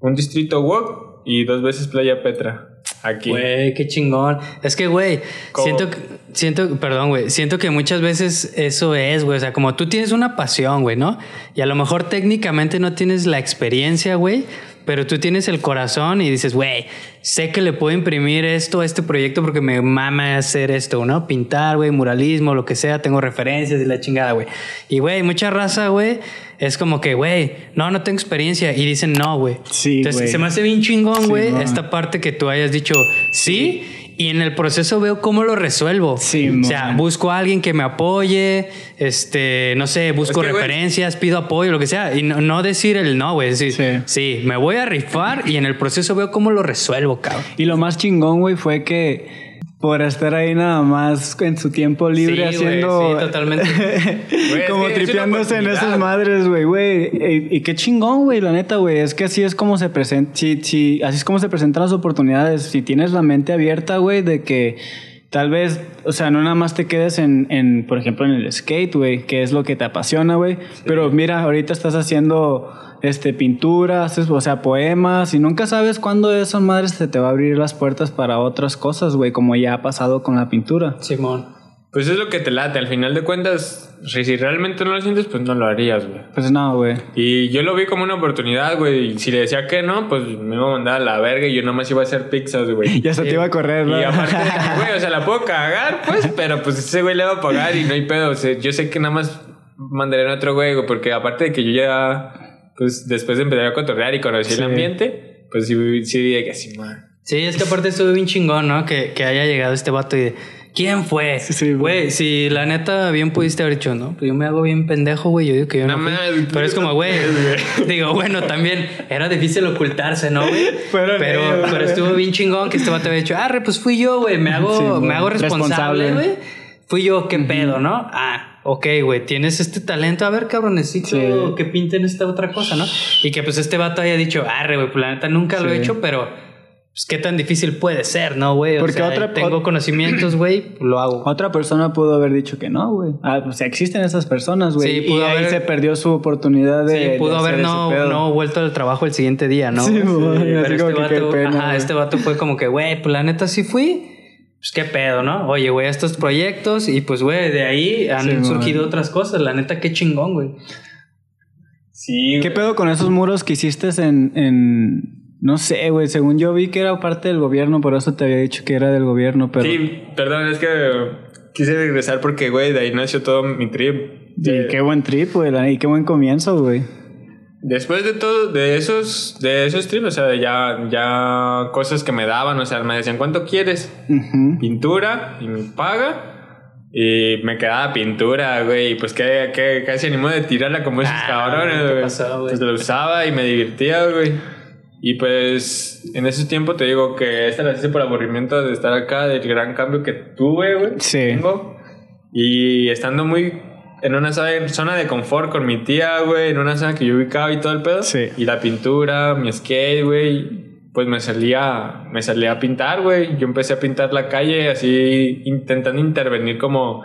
S3: un distrito walk y dos veces Playa Petra. Aquí.
S2: Güey, qué chingón. Es que, güey, siento que, siento, perdón, güey, siento que muchas veces eso es, güey. O sea, como tú tienes una pasión, güey, ¿no? Y a lo mejor técnicamente no tienes la experiencia, güey, pero tú tienes el corazón y dices, güey, sé que le puedo imprimir esto a este proyecto porque me mama hacer esto, ¿no? Pintar, güey, muralismo, lo que sea, tengo referencias y la chingada, güey. Y, güey, mucha raza, güey, es como que, güey, no, no tengo experiencia. Y dicen, no, güey.
S1: Sí,
S2: Entonces, se me hace bien chingón, güey, esta parte que tú hayas dicho sí. Y en el proceso veo cómo lo resuelvo.
S1: Sí,
S2: o sea,
S1: man.
S2: busco a alguien que me apoye, este, no sé, busco
S3: Es que, güey-
S2: referencias, pido apoyo, lo que sea. Y no, no decir el no, güey. Decir,
S1: Sí.
S2: sí. me voy a rifar y en el proceso veo cómo lo resuelvo, cabrón.
S1: Y lo más chingón, güey, fue que por estar ahí nada más en su tiempo libre
S2: Sí,
S1: haciendo.
S2: sí, totalmente. *laughs*
S1: Como
S3: es
S1: tripeándose en esas madres, güey, güey. Y, y qué chingón, güey, la neta, güey. Es que así es como se presenta. Sí, sí, así es como se presentan las oportunidades. Si tienes la mente abierta, güey, de que. Tal vez, o sea, no nada más te quedes en, en por ejemplo, en el skate, güey, que es lo que te apasiona, güey. Pero mira, ahorita estás haciendo este pintura, haces, o sea, poemas, y nunca sabes cuándo esas madres se te va a abrir las puertas para otras cosas, güey, como ya ha pasado con la pintura.
S2: Simón.
S3: Pues es lo que te late. Al final de cuentas, si realmente no lo sientes, pues no lo harías, güey.
S1: Pues no, güey.
S3: Y yo lo vi como una oportunidad, güey. Y si le decía que no, pues me iba a mandar a la verga y yo nomás iba a hacer pizzas, güey. *laughs*
S1: Ya se te iba a correr, ¿no?
S3: Y aparte de *laughs* que, güey, o sea, la puedo cagar, pues, pero pues ese güey le va a pagar y no hay pedo. O sea, yo sé que nada más mandaré a otro güey, güey, porque aparte de que yo ya, pues después de empezar a cotorrear y conocí
S1: Sí.
S3: el ambiente, pues sí, sí dije que así, man.
S2: Sí, es que aparte estuvo bien chingón, ¿no? Que, que haya llegado este vato y de, ¿quién fue?
S1: Sí, sí,
S2: güey, si la neta bien pudiste haber dicho, ¿no? Pues yo me hago bien pendejo, güey. Yo digo que yo no.
S3: No
S2: fui". pero es como, güey. *laughs* digo, bueno, también era difícil ocultarse, ¿no, güey? Pero, pero
S1: güey.
S2: estuvo bien chingón que este vato había dicho, arre, pues fui yo, güey. Me hago,
S1: Sí,
S2: me hago responsable,
S1: Responsable.
S2: güey. Fui yo, qué pedo, ¿no? Ah, ok, güey, tienes este talento. A ver, cabrón, necesito
S1: Sí.
S2: que pinten esta otra cosa, ¿no? Y que pues este vato haya dicho, arre, güey, pues la neta nunca lo he
S1: Sí.
S2: hecho, pero pues qué tan difícil puede ser, ¿no, güey?
S1: Porque
S2: sea,
S1: otra-
S2: tengo conocimientos, güey, pues, lo hago.
S1: Otra persona pudo haber dicho que no, güey. Ah, o sea, existen esas personas, güey.
S2: Sí,
S1: y
S2: pudo
S1: ahí
S2: haber-
S1: se perdió su oportunidad de.
S2: Sí,
S1: de
S2: pudo haber
S1: hacer
S2: no,
S1: ese pedo.
S2: no vuelto al trabajo el siguiente día, ¿no?
S1: Sí, güey,
S2: pero
S1: así
S2: este vato,
S1: pena,
S2: ajá, este vato fue como que, güey, pues la neta sí fui. Pues qué pedo, ¿no? Oye, güey, estos proyectos y pues, güey, de ahí han
S1: Sí, güey.
S2: surgido otras cosas. La neta, qué chingón, güey.
S3: Sí,
S1: ¿Qué pedo con esos muros que hiciste en. en... No sé, güey. Según yo vi que era parte del gobierno, por eso te había dicho que era del gobierno, pero.
S3: Sí, perdón, es que quise regresar porque, güey, de ahí nació todo mi trip.
S1: Y
S3: De-
S1: qué buen trip, güey. Y qué buen comienzo, güey.
S3: Después de todo, de esos, de esos trips, o sea, ya, ya cosas que me daban, o sea, me decían, ¿cuánto quieres?
S1: Ujú.
S3: Pintura y mi paga. Y me quedaba pintura, güey, y pues que, que casi animó de tirarla como esos
S2: Ah,
S3: cabrones,
S2: ¿qué
S3: güey.
S2: pasó, güey?
S3: Pues lo usaba y me divertía, güey. Y pues en ese tiempo te digo que esta la hice por aburrimiento de estar acá, del gran cambio que tuve, güey.
S1: Sí.
S3: Tengo. Y estando muy en una zona de confort con mi tía, güey, en una zona que yo ubicaba y todo el pedo.
S1: Sí.
S3: Y la pintura, mi skate, güey, pues me salía, me salía a pintar, güey. Yo empecé a pintar la calle así, intentando intervenir como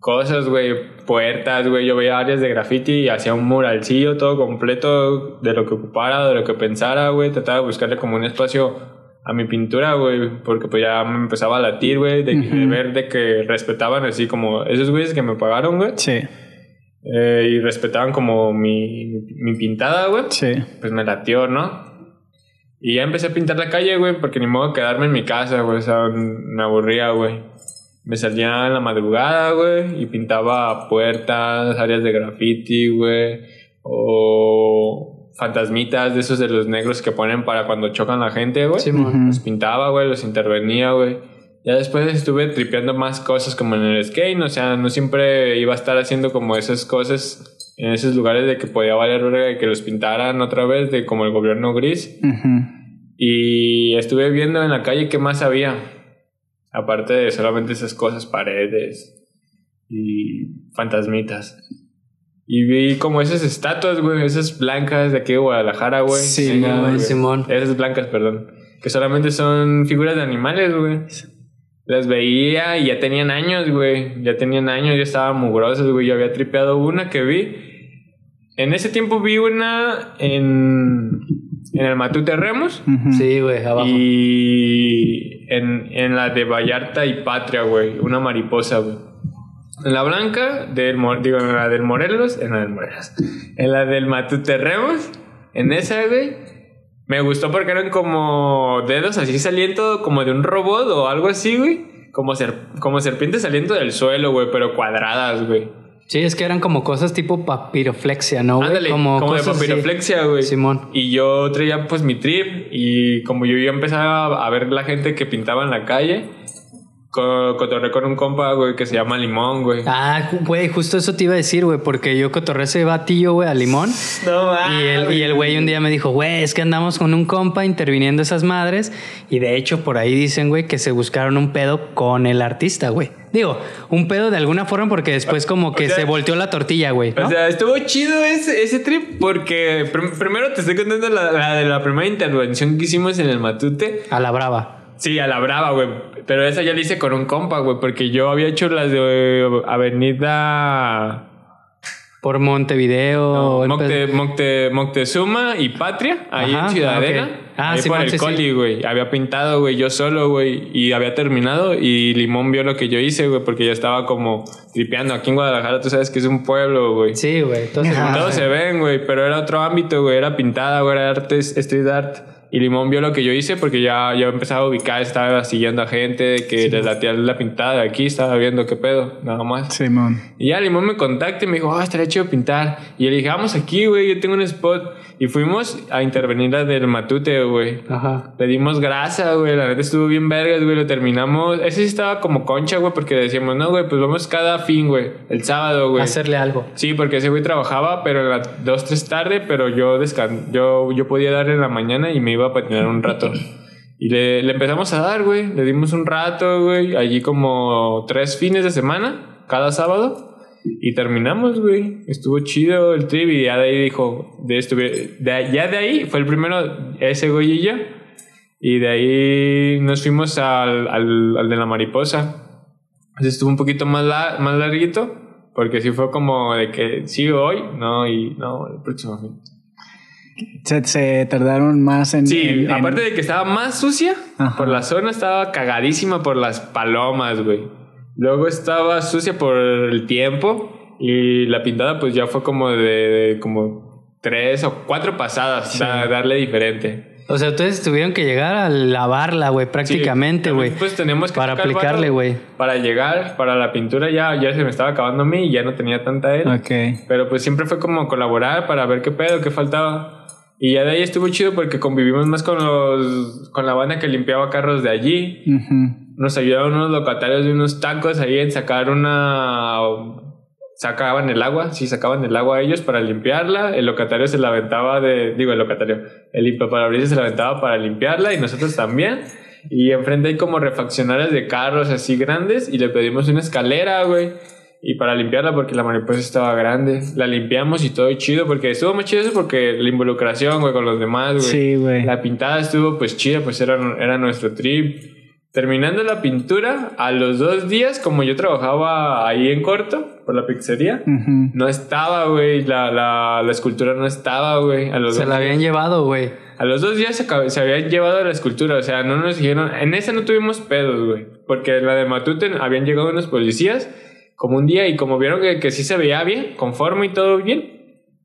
S3: cosas, güey, puertas, güey. Yo veía áreas de graffiti y hacía un muralcillo todo completo de lo que ocupara, de lo que pensara, güey. Trataba de buscarle como un espacio a mi pintura, güey, porque pues ya me empezaba a latir, güey, de, de ver de que respetaban así como esos güeyes que me pagaron, güey,
S1: Sí,
S3: eh, y respetaban como mi, mi pintada, güey
S1: sí.
S3: pues me latió, ¿no? Y ya empecé a pintar la calle, güey, porque ni modo de quedarme en mi casa, güey, o sea, me aburría, güey. Me salía en la madrugada, güey, y pintaba puertas, áreas de graffiti, güey, o fantasmitas de esos de los negros que ponen para cuando chocan la gente, güey.
S1: Ujú.
S3: Los pintaba, güey, los intervenía, güey. Ya después estuve tripeando más cosas como en el skate, o sea, no siempre iba a estar haciendo como esas cosas en esos lugares de que podía valer verga y que los pintaran otra vez, de como el gobierno gris. Y estuve viendo en la calle qué más había. Aparte de solamente esas cosas, paredes y fantasmitas. Y vi como esas estatuas, güey, esas blancas de aquí de Guadalajara, güey.
S1: Sí,
S3: Sí,
S1: güey,
S3: güey.
S2: Simón.
S3: Esas blancas, perdón. Que solamente son figuras de animales, güey. Las veía y ya tenían años, güey. Ya tenían años, ya estaban mugrosas, güey. Yo había tripeado una que vi. En ese tiempo vi una en, en el Matute Remos.
S1: Ujú.
S2: Sí, güey, abajo.
S3: Y en, en la de Vallarta y Patria, güey. Una mariposa, güey. En la blanca, del, digo, en la del Morelos, en la del Morelos. En la del Matute Remos, en esa, güey. Me gustó porque eran como dedos así saliendo como de un robot o algo así, güey. Como, ser- como serpientes saliendo del suelo, güey, pero cuadradas, güey.
S2: Sí, es que eran como cosas tipo papiroflexia, ¿no, güey?
S3: Ándale, como, de
S2: cosas
S3: papiroflexia, güey.
S2: Simón.
S3: Y yo traía pues mi trip y como yo ya empezaba a ver la gente que pintaba en la calle, cotorré con un compa, güey, que se llama Limón, güey.
S2: Ah, güey, justo eso te iba a decir, güey, porque yo cotorré ese batillo, güey, a limón. *laughs*
S3: No
S2: Y el, y el güey un día me dijo, güey, es que andamos con un compa interviniendo esas madres. Y de hecho, por ahí dicen, güey, que se buscaron un pedo con el artista, güey. Digo, un pedo de alguna forma porque después como que
S3: sea-
S2: se volteó la tortilla, güey. ¿no?
S3: O sea, estuvo chido ese, ese trip porque prim- primero te estoy contando la, la de la primera intervención que hicimos en el Matute.
S2: a la brava.
S3: Sí, a la brava, güey. Pero esa ya la hice con un compa, güey, porque yo había hecho las de eh, Avenida
S2: Por Montevideo.
S3: No, Mocte-. Mocte- Moctezuma y Patria, ahí
S2: Ajá,
S3: en Ciudadela.
S2: ok. Ah,
S3: ahí
S2: sí,
S3: por el
S2: sí, sí.
S3: coli, güey. Había pintado, güey, yo solo, güey. Y había terminado. Y Limón vio lo que yo hice, güey, porque yo estaba como tripeando. Aquí en Guadalajara, tú sabes que es un pueblo, güey.
S2: Sí, güey.
S3: Todos se ven, güey, pero era otro ámbito, güey. Era pintada, güey, era arte, street art. Y Limón vio lo que yo hice porque ya, ya empezaba a ubicar, estaba siguiendo a gente que le latía la pintada de aquí, estaba viendo qué pedo, nada más.
S1: Simón.
S3: Y ya Limón me contacta y me dijo, ah, estaría chido pintar. Y le dije, vamos aquí, güey, yo tengo un spot. Y fuimos a intervenir la del Matute, güey.
S2: Ajá.
S3: Pedimos grasa, güey, la neta estuvo bien vergas, güey, lo terminamos. Ese sí estaba como concha, güey, porque decíamos, no, güey, pues vamos cada fin, güey, el sábado, güey.
S2: Hacerle algo.
S3: Sí, porque ese güey trabajaba, pero en las 2, 3 tarde, pero yo descan yo, yo podía dar en la mañana y me iba a patinar un rato. Y le, le empezamos a dar, güey. Le dimos un rato, güey. Allí como tres fines de semana, cada sábado. Y terminamos, güey. Estuvo chido el trip y ya de ahí dijo, de estuve, de, ya de ahí fue el primero ese güey y yo. Y de ahí nos fuimos al, al, al de la mariposa. Así estuvo un poquito más, la- más larguito. Porque sí fue como de que sí hoy, no, y no, el próximo fin.
S1: Se, se tardaron más en.
S3: Sí,
S1: en- en-
S3: aparte de que estaba más sucia,
S1: Ajá.
S3: por la zona estaba cagadísima por las palomas, güey. Luego estaba sucia por el tiempo y la pintada pues ya fue como de, de como tres o cuatro pasadas, da- darle diferente.
S2: O sea, ustedes tuvieron que llegar a lavarla, güey, prácticamente,
S3: Sí,
S2: güey.
S3: Pues tenemos que
S2: Para aplicarle, güey.
S3: Para llegar, para la pintura ya, ya se me estaba acabando a mí y ya no tenía tanta él.
S1: Ok.
S3: Pero pues siempre fue como colaborar para ver qué pedo, qué faltaba. Y ya de ahí estuvo chido porque convivimos más con los con la banda que limpiaba carros de allí. Nos ayudaron unos locatarios de unos tacos ahí en sacar una sacaban el agua, sí sacaban el agua ellos para limpiarla, el locatario se la aventaba de digo el locatario, el limpiaparabrisas se la aventaba para limpiarla y nosotros también. Y enfrente hay como refaccionarias de carros así grandes y le pedimos una escalera, güey. Y para limpiarla porque la mariposa estaba grande. La limpiamos y todo chido porque estuvo muy chido eso porque la involucración, güey, con los demás, güey.
S1: Sí, güey.
S3: La pintada estuvo pues chida, pues era, era nuestro trip. Terminando la pintura, a los dos días, como yo trabajaba ahí en corto, por la pizzería,
S1: Ujú.
S3: no estaba, güey, la, la, la escultura no estaba, güey. A los
S2: Se
S3: dos
S2: la habían llevado, güey.
S3: a los dos días se, se habían llevado la escultura, o sea, no nos dijeron. En esa no tuvimos pedos, güey. Porque en la de Matute habían llegado unos policías como un día y como vieron que, que sí se veía bien, conforme y todo bien.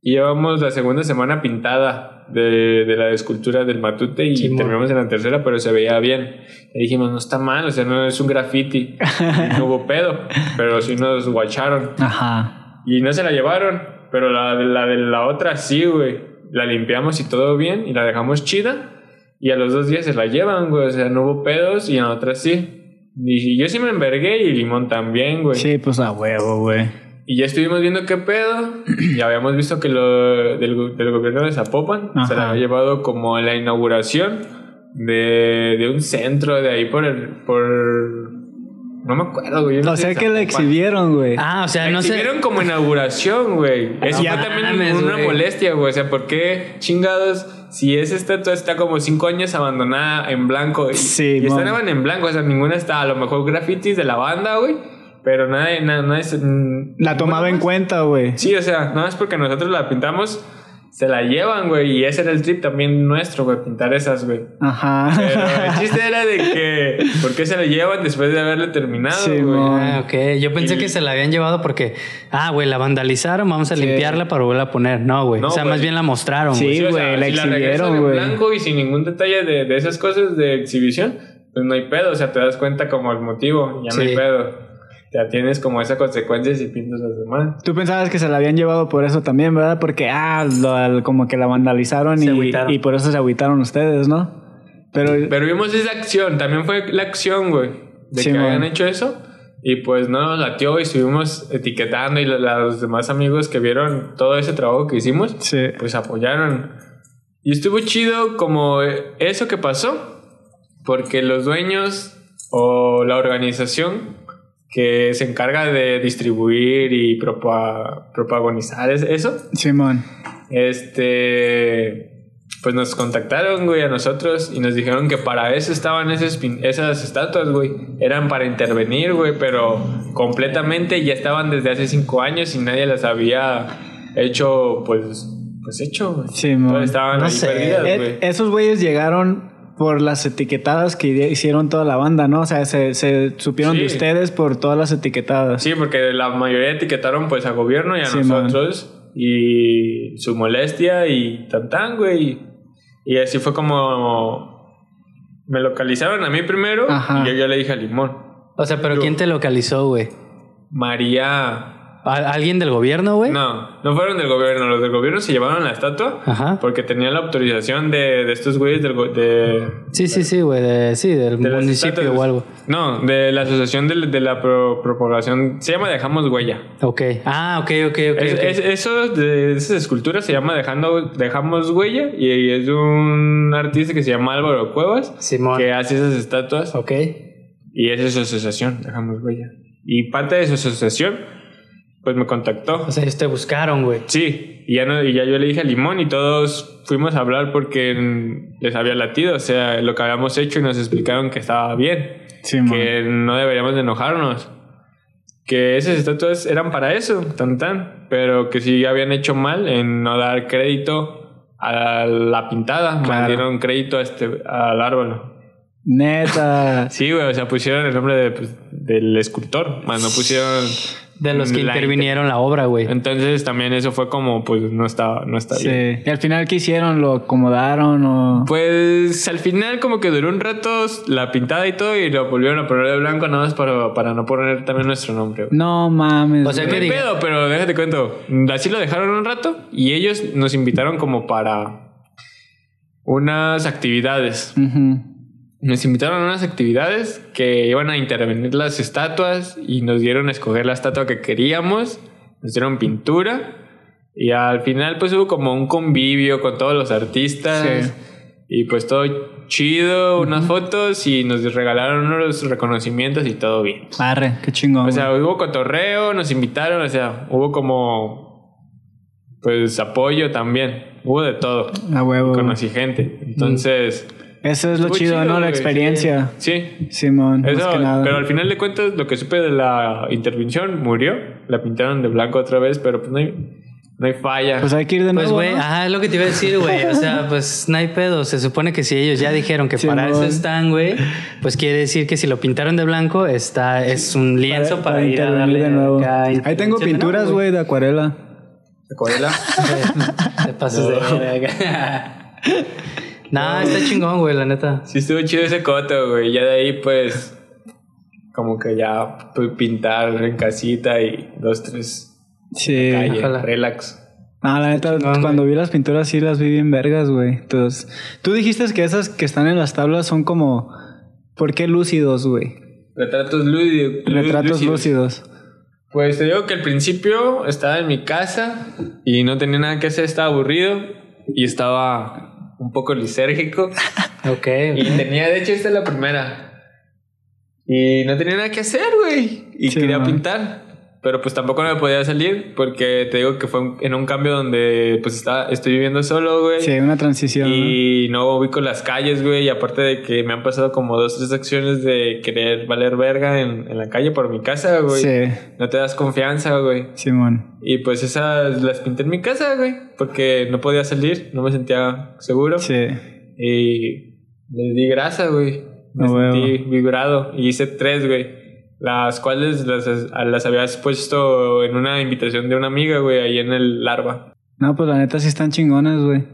S3: Y llevamos la segunda semana pintada de, de la escultura del Matute y terminamos en la tercera, pero se veía bien. Y dijimos, no está mal, o sea, no es un graffiti. *laughs* no hubo pedo, pero sí nos guacharon.
S1: Ajá.
S3: Y no se la llevaron, pero la, la de la otra sí, güey. La limpiamos y todo bien y la dejamos chida. Y a los dos días se la llevan, güey. O sea, no hubo pedos y en la otra sí. Y yo sí me envergué y Limón también, güey.
S1: Sí, pues a huevo, güey.
S3: Y ya estuvimos viendo qué pedo. Y habíamos visto que lo del, go- del gobierno de Zapopan se la había llevado como a la inauguración de, de un centro de ahí por el. por. No me acuerdo, güey. no
S1: O
S3: sé
S1: sea que la exhibieron, güey.
S2: Ah, o sea,
S3: La
S2: no sé.
S3: exhibieron como inauguración, güey. Eso
S2: No
S3: fue también
S2: mames,
S3: una
S2: güey.
S3: molestia, güey. O sea, ¿por qué chingados? Si esa estatua está como cinco años abandonada en blanco. Y,
S1: Sí,
S3: y estaban en blanco, o sea, ninguna está. A lo mejor grafitis de la banda, güey. Pero nadie, nada, nadie se- mm,
S1: La tomaba en
S3: más.
S1: cuenta, güey.
S3: Sí, o sea, no es porque nosotros la pintamos, se la llevan, güey. Y ese era el trip también nuestro, güey, pintar esas, güey.
S1: Ajá.
S3: Pero el chiste era de que, ¿por qué se la llevan después de haberle terminado,
S1: Sí,
S3: güey?
S1: mon.
S2: Ah, ok. Yo pensé
S3: Y-
S2: que se la habían llevado porque, ah, güey, la vandalizaron, vamos a
S1: Sí.
S2: limpiarla para volverla a poner. No, güey.
S3: No,
S2: o sea, más bien la mostraron,
S1: Sí,
S2: güey.
S3: Sí, o
S1: güey,
S3: sea,
S1: la
S3: si la regresan
S1: exhibieron,
S3: en
S1: güey.
S3: blanco y sin ningún detalle de, de esas cosas de exhibición, pues no hay pedo, o sea, te das cuenta como el motivo, ya no
S2: Sí.
S3: hay pedo. Ya tienes como esa consecuencia si pintas las demás.
S1: Tú pensabas que se la habían llevado por eso también, ¿verdad? Porque, ah, lo- como que la vandalizaron y, y por eso se agüitaron ustedes, ¿no? Pero,
S3: Pero vimos esa acción, también fue la acción, güey, de
S1: Sí,
S3: que
S1: man.
S3: habían hecho eso. Y pues no nos latió y estuvimos etiquetando y lo- los demás amigos que vieron todo ese trabajo que hicimos,
S1: sí.
S3: pues apoyaron. Y estuvo chido como eso que pasó, porque los dueños o la organización que se encarga de distribuir y propa- propagonizar es- eso,
S1: Simón.
S3: este, pues nos contactaron, güey, a nosotros y nos dijeron que para eso estaban esas, esas estatuas, güey. Eran para intervenir, güey, pero completamente ya estaban desde hace cinco años y nadie las había hecho, pues, pues hecho, güey.
S1: Simón.
S3: Todas estaban
S2: No
S3: ahí
S2: sé.
S3: perdidas,
S1: Eh,
S3: güey.
S1: esos güeyes llegaron por las etiquetadas que hicieron toda la banda, ¿no? O sea, se, se supieron
S3: Sí.
S1: de ustedes por todas las etiquetadas.
S3: Sí, porque la mayoría etiquetaron pues a gobierno y a
S1: Sí,
S3: nosotros y su molestia y tan tan, güey. Y así fue como me localizaron a mí primero
S1: Ajá.
S3: y yo ya le dije a Limón.
S2: O sea, pero
S3: Yo-
S2: ¿quién te localizó, güey?
S3: María...
S2: ¿Al- ¿Alguien del gobierno, güey?
S3: No, no fueron del gobierno. Los del gobierno se llevaron la estatua
S2: Ajá.
S3: porque tenían la autorización de, de estos güeyes del... De,
S2: Sí, sí, sí, güey. de- sí, del
S3: de
S2: municipio o algo.
S3: No, de la asociación de, de la pro- propagación. Se llama Dejamos Huella.
S2: Ok. Ah, ok, ok, ok.
S3: Es-
S2: ok.
S3: es- eso de esas esculturas se llama Dejando, Dejamos Huella y es un artista que se llama Álvaro Cuevas
S2: Simón.
S3: que hace esas estatuas
S2: Ok.
S3: y esa es su asociación, Dejamos Huella. Y parte de su asociación, pues me contactó.
S2: O sea, ellos te buscaron, güey.
S3: Sí, y ya, no, y ya yo le dije a Limón y todos fuimos a hablar porque les había latido, o sea, lo que habíamos hecho y nos explicaron que estaba bien,
S1: Simón.
S3: que no deberíamos de enojarnos, que esas estatuas eran para eso, tan tan, pero que sí habían hecho mal en no dar crédito a la pintada, más
S1: Claro.
S3: dieron crédito a este, al árbol.
S1: Neta. *laughs*
S3: Sí, güey, o sea, pusieron el nombre de, pues, del escultor, más no pusieron...
S2: De los que
S3: la
S2: intervinieron la obra, güey.
S3: Entonces también eso fue como, pues no está, no está bien.
S1: Sí. ¿Y al final qué hicieron? ¿Lo acomodaron o...?
S3: Pues al final como que duró un rato la pintada y todo y lo volvieron a poner de blanco nada más para, para no poner también nuestro nombre.
S1: No mames.
S2: O sea, ¿qué
S3: pedo, pero déjate cuento. Así lo dejaron un rato y ellos nos invitaron como para unas actividades.
S1: Ujú.
S3: Nos invitaron a unas actividades que iban a intervenir las estatuas y nos dieron a escoger la estatua que queríamos, nos dieron pintura y al final pues hubo como un convivio con todos los artistas
S1: Sí.
S3: y pues todo chido, unas fotos y nos regalaron unos reconocimientos y todo bien.
S1: Arre, qué chingón.
S3: O sea, hubo cotorreo, nos invitaron, o sea, hubo como pues apoyo también, hubo de todo.
S1: a huevo.
S3: Conocí gente. Entonces,
S1: Eso es lo chido,
S3: chido,
S1: ¿no? La
S3: güey.
S1: experiencia.
S3: sí,
S1: Simón, más
S3: eso,
S1: que nada.
S3: pero al final de cuentas, lo que supe de la intervención murió. La pintaron de blanco otra vez, pero pues no hay, no hay falla.
S1: Pues hay que ir de
S2: Pues,
S1: nuevo,
S2: güey,
S1: ¿no?
S2: ajá, es lo que te iba a decir, güey. O sea, *laughs* pues no hay pedo. Se supone que si ellos ya dijeron que para eso están, güey, pues quiere decir que si lo pintaron de blanco, está, es un lienzo para, ir a
S1: intervenir
S2: darle
S1: de nuevo.
S2: acá
S1: Ahí tengo
S2: de
S1: pinturas, güey, de acuarela.
S3: Acuarela. *laughs*
S2: Te pasas de verga. *laughs* Nah, está chingón, güey, la neta.
S3: sí, estuvo chido ese coto, güey. Ya de ahí, pues, como que ya pintar en casita y dos, tres
S1: Sí.
S3: calle,
S2: ojalá.
S3: relax.
S1: Ah, la neta,
S2: chingón,
S1: cuando vi las pinturas sí las vi bien vergas, güey. Entonces, tú dijiste que esas que están en las tablas son como... ¿Por qué lúcidos, güey?
S3: Retratos lúcidos.
S1: Retratos lúcidos.
S3: Pues te digo que al principio estaba en mi casa y no tenía nada que hacer, estaba aburrido y estaba un poco lisérgico. *laughs*
S2: Ok.
S3: Y tenía, de hecho, esta es la primera. Y no tenía nada que hacer, güey. Y
S1: Sí,
S3: quería
S1: man.
S3: pintar. Pero pues tampoco me podía salir porque te digo que fue en un cambio donde pues está, estoy viviendo solo, güey.
S1: Sí, una transición. ¿no?
S3: Y no ubico las calles, güey. Y aparte de que me han pasado como dos, tres acciones de querer valer verga en, en la calle por mi casa, güey.
S1: Sí,
S3: No te das confianza, güey.
S1: Simón.
S3: Y pues esas las pinté en mi casa, güey. Porque no podía salir, no me sentía seguro.
S1: Sí.
S3: Y les di grasa, güey. Me
S1: huevo.
S3: sentí vibrado. Y hice tres, güey. Las cuales las, las habías puesto en una invitación de una amiga, güey, ahí en el larva.
S1: No, pues la neta sí están chingones, güey.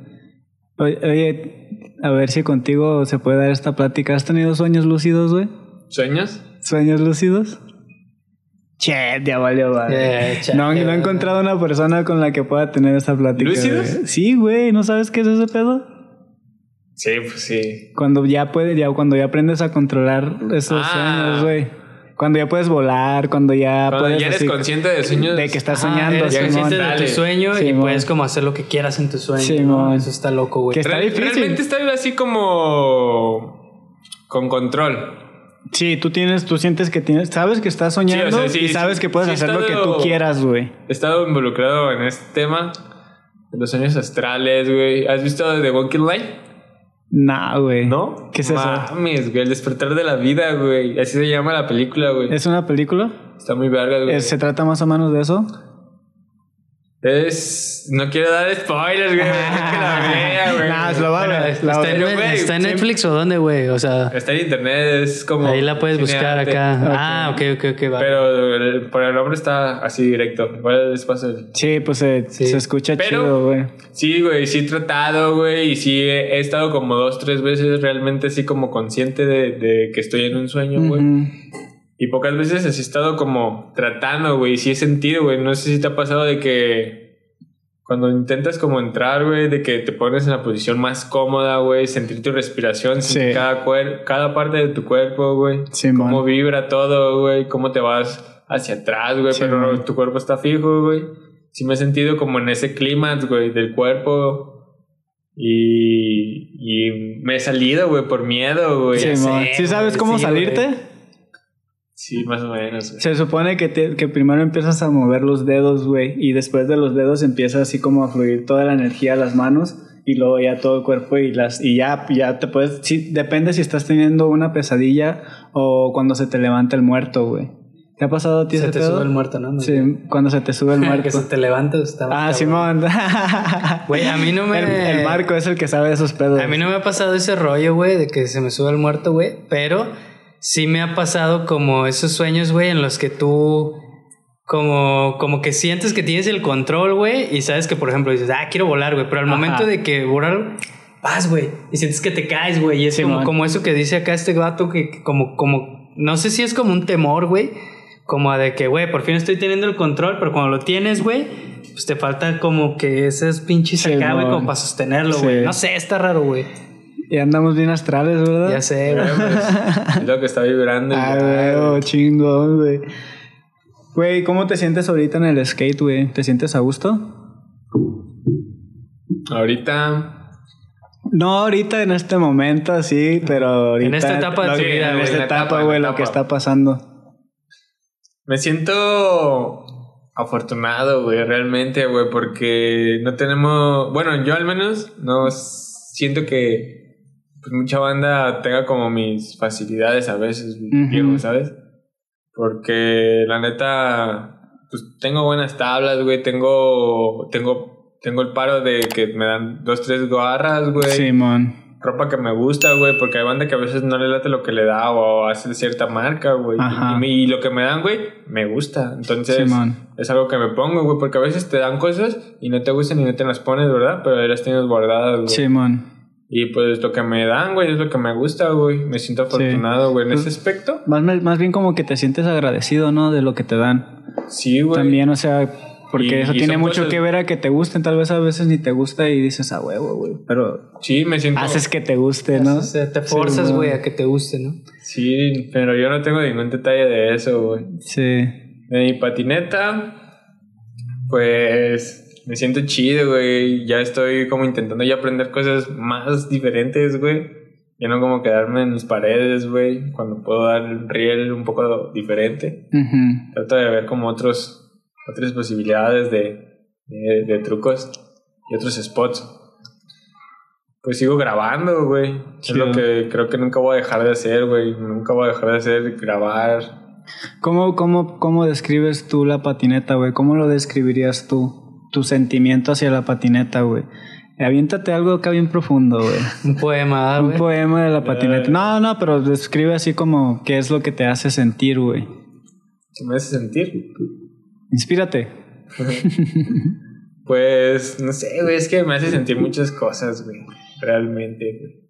S1: Oye, oye, a ver si contigo se puede dar esta plática. ¿Has tenido sueños lúcidos, güey?
S3: ¿Sueños?
S1: ¿Sueños lúcidos? Che, ya valió, vale.
S2: Eh, chale,
S1: no, no he
S2: güey.
S1: encontrado una persona con la que pueda tener esta plática.
S3: ¿Lúcidos?
S1: güey. Sí, güey. ¿No sabes qué es ese pedo?
S3: Sí, pues sí.
S1: Cuando ya puedes, ya cuando ya aprendes a controlar esos
S3: Ah.
S1: sueños, güey. Cuando ya puedes volar, cuando ya
S3: Cuando
S1: puedes
S3: ya eres
S1: así-
S3: consciente de sueños.
S1: de que estás soñando,
S2: eres
S3: ya
S2: consciente de tu sueño y puedes como hacer lo que quieras en tu sueño.
S1: Simón.
S2: ¿no? Eso está loco, güey.
S1: Que está
S3: Real-
S1: difícil.
S3: Realmente está así como. con control.
S1: Sí, tú tienes, tú sientes que tienes, sabes que estás soñando
S3: Sí, o sea, sí,
S1: y sabes
S3: sí,
S1: que puedes hacer lo que tú quieras, güey.
S3: He estado involucrado en este tema. De los sueños astrales, güey. ¿Has visto The Walking Light?
S1: Nah, güey.
S3: ¿No?
S1: ¿Qué es eso?
S3: Mames, güey. El despertar de la vida, güey. Así se llama la película, güey.
S1: ¿Es una película?
S3: Está muy verga, güey.
S1: ¿Se trata más o menos de eso?
S3: Es. No quiero dar spoilers, güey. que la *laughs* vea, güey.
S1: Nah, se lo va a
S2: Bueno,
S1: ver. la
S2: ¿Está, en,
S1: ver.
S3: güey,
S2: ¿Está en
S3: sí.
S2: Netflix o dónde, güey? O sea,
S3: Está en internet, es como.
S2: ahí la puedes buscar acá. Ah, ok, ok, ok, va.
S3: Pero el- por el nombre está así directo. Igual les paso el.
S1: Sí, pues se,
S2: Sí.
S1: se escucha
S3: Pero-
S1: chido, güey.
S3: Sí, güey, sí he tratado, güey, y sí he, he estado como dos, tres veces realmente así como consciente de, de que estoy en un sueño, güey. Y pocas veces he estado como tratando, güey, sí he sentido, güey. No sé si te ha pasado de que cuando intentas como entrar, güey, de que te pones en la posición más cómoda, güey, sentir tu respiración, sentir
S1: Sí.
S3: cada, cuer- cada parte de tu cuerpo, güey.
S1: Simón.
S3: Cómo vibra todo, güey, cómo te vas hacia atrás, güey, pero
S1: Simón.
S3: tu cuerpo está fijo, güey. Sí me he sentido como en ese clímax, güey, del cuerpo. Y, y me he salido, güey, por miedo, güey.
S1: Sí,
S3: Sí.
S1: ¿Sí sabes cómo
S2: sí,
S3: más o menos, güey.
S1: Se supone que, te- que primero empiezas a mover los dedos, güey, y después de los dedos empieza así como a fluir toda la energía a las manos y luego ya todo el cuerpo y las y ya ya te puedes sí, depende si estás teniendo una pesadilla o cuando se te levanta el muerto, güey. ¿Te ha pasado a ti
S2: se
S1: ese
S2: te
S1: pedo?
S2: sube el muerto, ¿no?
S1: Sí, cuando se te sube el *laughs* muerto.
S2: que se te levanta. Está
S1: ah,
S2: cabrón.
S1: Simón. *laughs*
S2: Güey, a mí no me.
S1: El, el Marco es el que sabe esos pedos.
S2: A mí no me ha pasado ese rollo, güey, de que se me sube el muerto, güey, pero sí me ha pasado como esos sueños, güey, en los que tú como, como que sientes que tienes el control, güey, y sabes que, por ejemplo, dices, ah, quiero volar, güey, pero al
S1: Ajá.
S2: momento de que volar, vas, güey, y sientes que te caes, güey, y es
S1: Sí,
S2: como, eso que dice acá este gato, que como, como, no sé si es como un temor, güey, como de que, güey, por fin estoy teniendo el control, pero cuando lo tienes, güey, pues te falta como que esos pinches
S1: Sí,
S2: acá, güey, como para sostenerlo,
S1: Sí.
S2: güey. No sé, está raro, güey.
S1: Y andamos bien astrales, ¿verdad?
S2: Ya sé, güey. *laughs*
S3: Es lo que está vibrando.
S1: Ah, güey, chingón, güey. Güey, ¿cómo te sientes ahorita en el skate, güey? ¿Te sientes a gusto?
S3: Ahorita.
S1: No ahorita en este momento, sí, pero ahorita...
S2: En esta etapa de
S1: que-
S2: vida,
S1: En esta etapa, güey, lo que está pasando.
S3: Me siento afortunado, güey, realmente, güey, porque no tenemos. Bueno, yo al menos no siento que pues, mucha banda tenga como mis facilidades a veces,
S1: Ujú.
S3: viejo, ¿sabes? Porque la neta, pues tengo buenas tablas, güey, tengo. Tengo. Tengo el paro de que me dan dos, tres garras, güey.
S1: Simón.
S3: ropa que me gusta, güey, porque hay banda que a veces no le late lo que le da o hace cierta marca, güey. Y, y lo que me dan, güey, me gusta. Entonces, es algo que me pongo, güey, porque a veces te dan cosas y no te gustan y no te las pones, ¿verdad? Pero ahí las tienes guardadas, güey.
S1: Simón.
S3: Y pues lo que me dan, güey, es lo que me gusta, güey. Me siento
S1: Sí.
S3: afortunado, güey, en
S1: Pues-
S3: ese aspecto.
S1: Más, más bien como que te sientes agradecido, ¿no? De lo que te dan.
S3: Sí, güey.
S1: También, o sea, Porque
S3: Y-
S1: eso
S3: y
S1: tiene mucho
S3: cosas-
S1: que ver a que te gusten. Tal vez a veces ni te gusta y dices a huevo, güey. Pero
S3: Sí, me siento...
S1: haces que te guste, ¿no?
S2: O sea, te forzas,
S1: Sí,
S2: güey, a que te guste, ¿no?
S3: Sí, pero yo no tengo ningún detalle de eso, güey.
S1: Sí.
S3: De mi patineta, pues me siento chido, güey. Ya estoy como intentando ya aprender cosas más diferentes, güey. Ya no como quedarme en mis paredes, güey. Cuando puedo dar el riel un poco diferente.
S1: Ujú.
S3: Trato de ver como otros, otras posibilidades de, de, de trucos y otros spots. Pues sigo grabando, güey. Es lo que creo que nunca voy a dejar de hacer, güey. Nunca voy a dejar de hacer, grabar.
S1: ¿Cómo, cómo, ¿Cómo describes tú la patineta, güey? ¿Cómo lo describirías tú? Tu sentimiento hacia la patineta, güey. Aviéntate algo acá bien profundo, güey. *laughs*
S2: Un poema, ah,
S1: Un
S2: güey.
S1: poema de la patineta. No, no, pero describe así como qué es lo que te hace sentir, güey.
S3: ¿Qué me hace sentir?
S1: Inspírate. *laughs*
S3: Pues, no sé, güey, es que me hace sentir muchas cosas, güey. Realmente, güey.